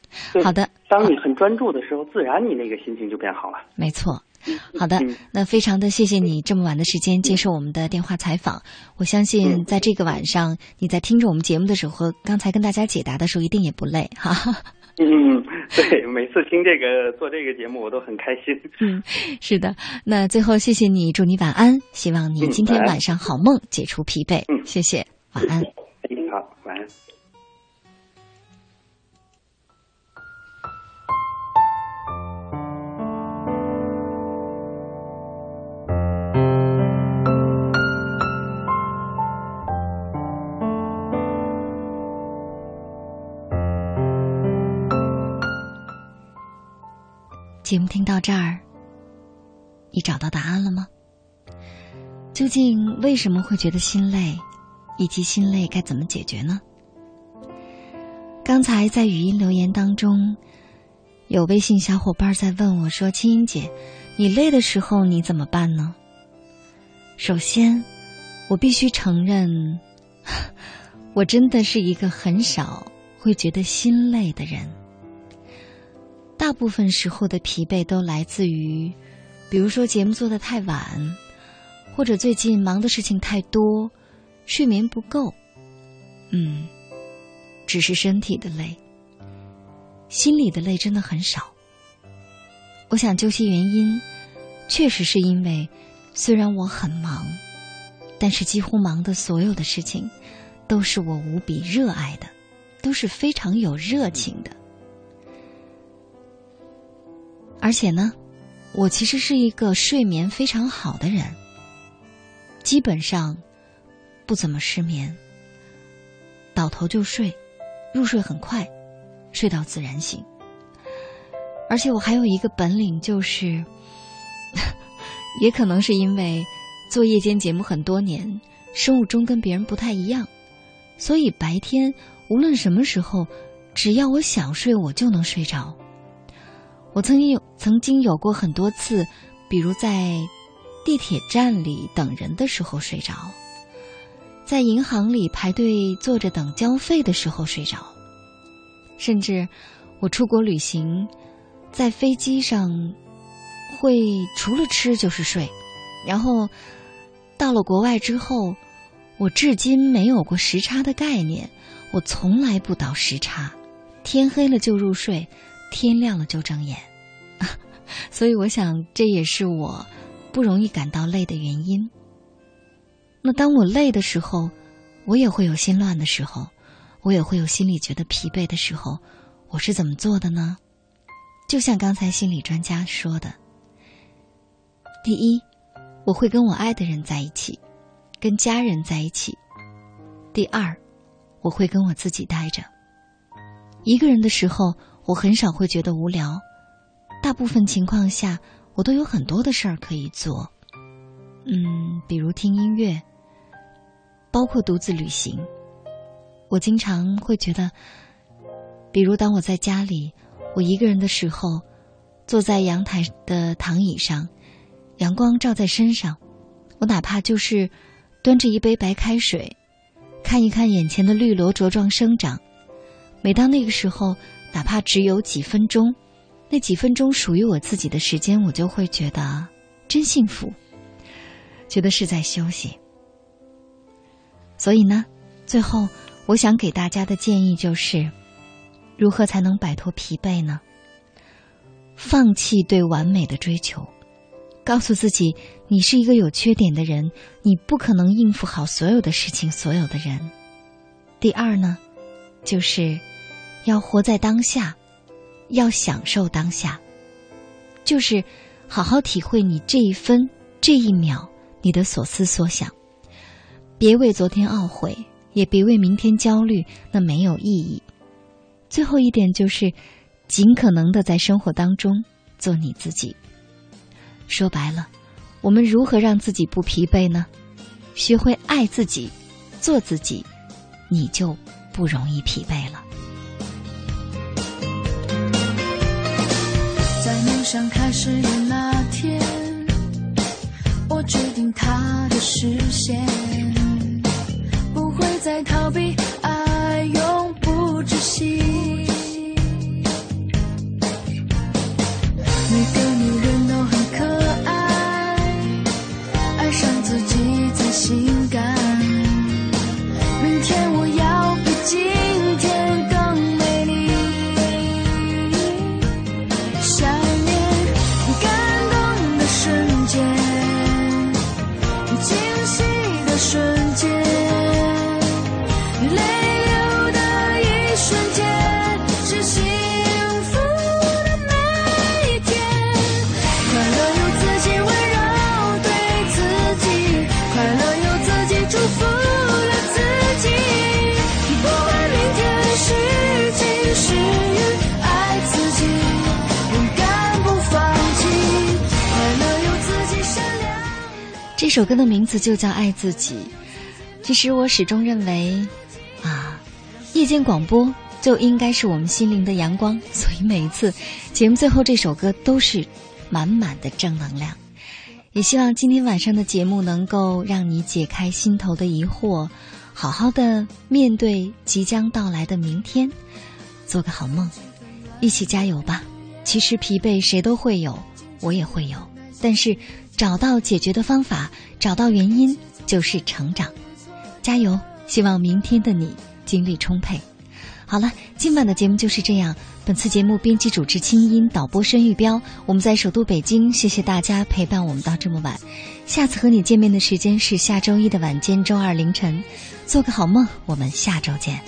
好的，当你很专注的时候，自然你那个心情就变好了。没错。好的嗯，那非常的谢谢你这么晚的时间接受我们的电话采访。我相嗯信在这个晚上，你在听着我们节目的时候，刚才跟大家解答的时候，一定也不累哈。嗯，对，每次听这个做这个节目，我都很开心。嗯，是的。那最后谢谢你，祝你晚安，希望你今天晚上好梦，解除疲惫。嗯谢谢，晚安。哎，好，晚安。节目听到这儿，你找到答案了吗？究竟为什么会觉得心累，以及心累该怎么解决呢？刚才在语音留言当中，有微信小伙伴在问我说：“青音姐，你累的时候你怎么办呢？”首先，我必须承认，我真的是一个很少会觉得心累的人。大部分时候的疲惫都来自于，比如说节目做的太晚，或者最近忙的事情太多，睡眠不够。嗯，只是身体的累，心里的累真的很少。我想究其原因，确实是因为，虽然我很忙，但是几乎忙的所有的事情，都是我无比热爱的，都是非常有热情的。而且呢，我其实是一个睡眠非常好的人，基本上不怎么失眠，倒头就睡，入睡很快，睡到自然醒。而且我还有一个本领，就是，也可能是因为做夜间节目很多年，生物钟跟别人不太一样，所以白天无论什么时候，只要我想睡，我就能睡着。我曾经有曾经有过很多次，比如在地铁站里等人的时候睡着，在银行里排队坐着等交费的时候睡着，甚至我出国旅行，在飞机上会除了吃就是睡，然后到了国外之后，我至今没有过时差的概念，我从来不倒时差，天黑了就入睡。天亮了就睁眼，所以我想这也是我不容易感到累的原因。那当我累的时候，我也会有心乱的时候，我也会有心里觉得疲惫的时候，我是怎么做的呢？就像刚才心理专家说的，第一，我会跟我爱的人在一起，跟家人在一起；第二，我会跟我自己待着。一个人的时候。我很少会觉得无聊，大部分情况下我都有很多的事儿可以做，嗯，比如听音乐，包括独自旅行。我经常会觉得，比如当我在家里，我一个人的时候，坐在阳台的躺椅上，阳光照在身上，我哪怕就是端着一杯白开水，看一看眼前的绿萝茁壮生长，每当那个时候。哪怕只有几分钟，那几分钟属于我自己的时间，我就会觉得真幸福，觉得是在休息。所以呢，最后我想给大家的建议就是：如何才能摆脱疲惫呢？放弃对完美的追求，告诉自己你是一个有缺点的人，你不可能应付好所有的事情、所有的人。第二呢，就是。要活在当下，要享受当下，就是好好体会你这一分这一秒你的所思所想，别为昨天懊悔，也别为明天焦虑，那没有意义。最后一点就是，尽可能的在生活当中做你自己。说白了，我们如何让自己不疲惫呢？学会爱自己，做自己，你就不容易疲惫了。在梦想开始的那天，我决定他的视线，不会再逃避，爱永不止息。首歌的名字就叫《爱自己》。其实我始终认为，啊，夜间广播就应该是我们心灵的阳光，所以每一次节目最后这首歌都是满满的正能量。也希望今天晚上的节目能够让你解开心头的疑惑，好好的面对即将到来的明天，做个好梦，一起加油吧！其实疲惫谁都会有，我也会有，但是找到解决的方法，找到原因就是成长。加油！希望明天的你精力充沛。好了，今晚的节目就是这样。本次节目编辑主持清音，导播申玉彪。我们在首都北京，谢谢大家陪伴我们到这么晚。下次和你见面的时间是下周一的晚间，周二凌晨。做个好梦，我们下周见。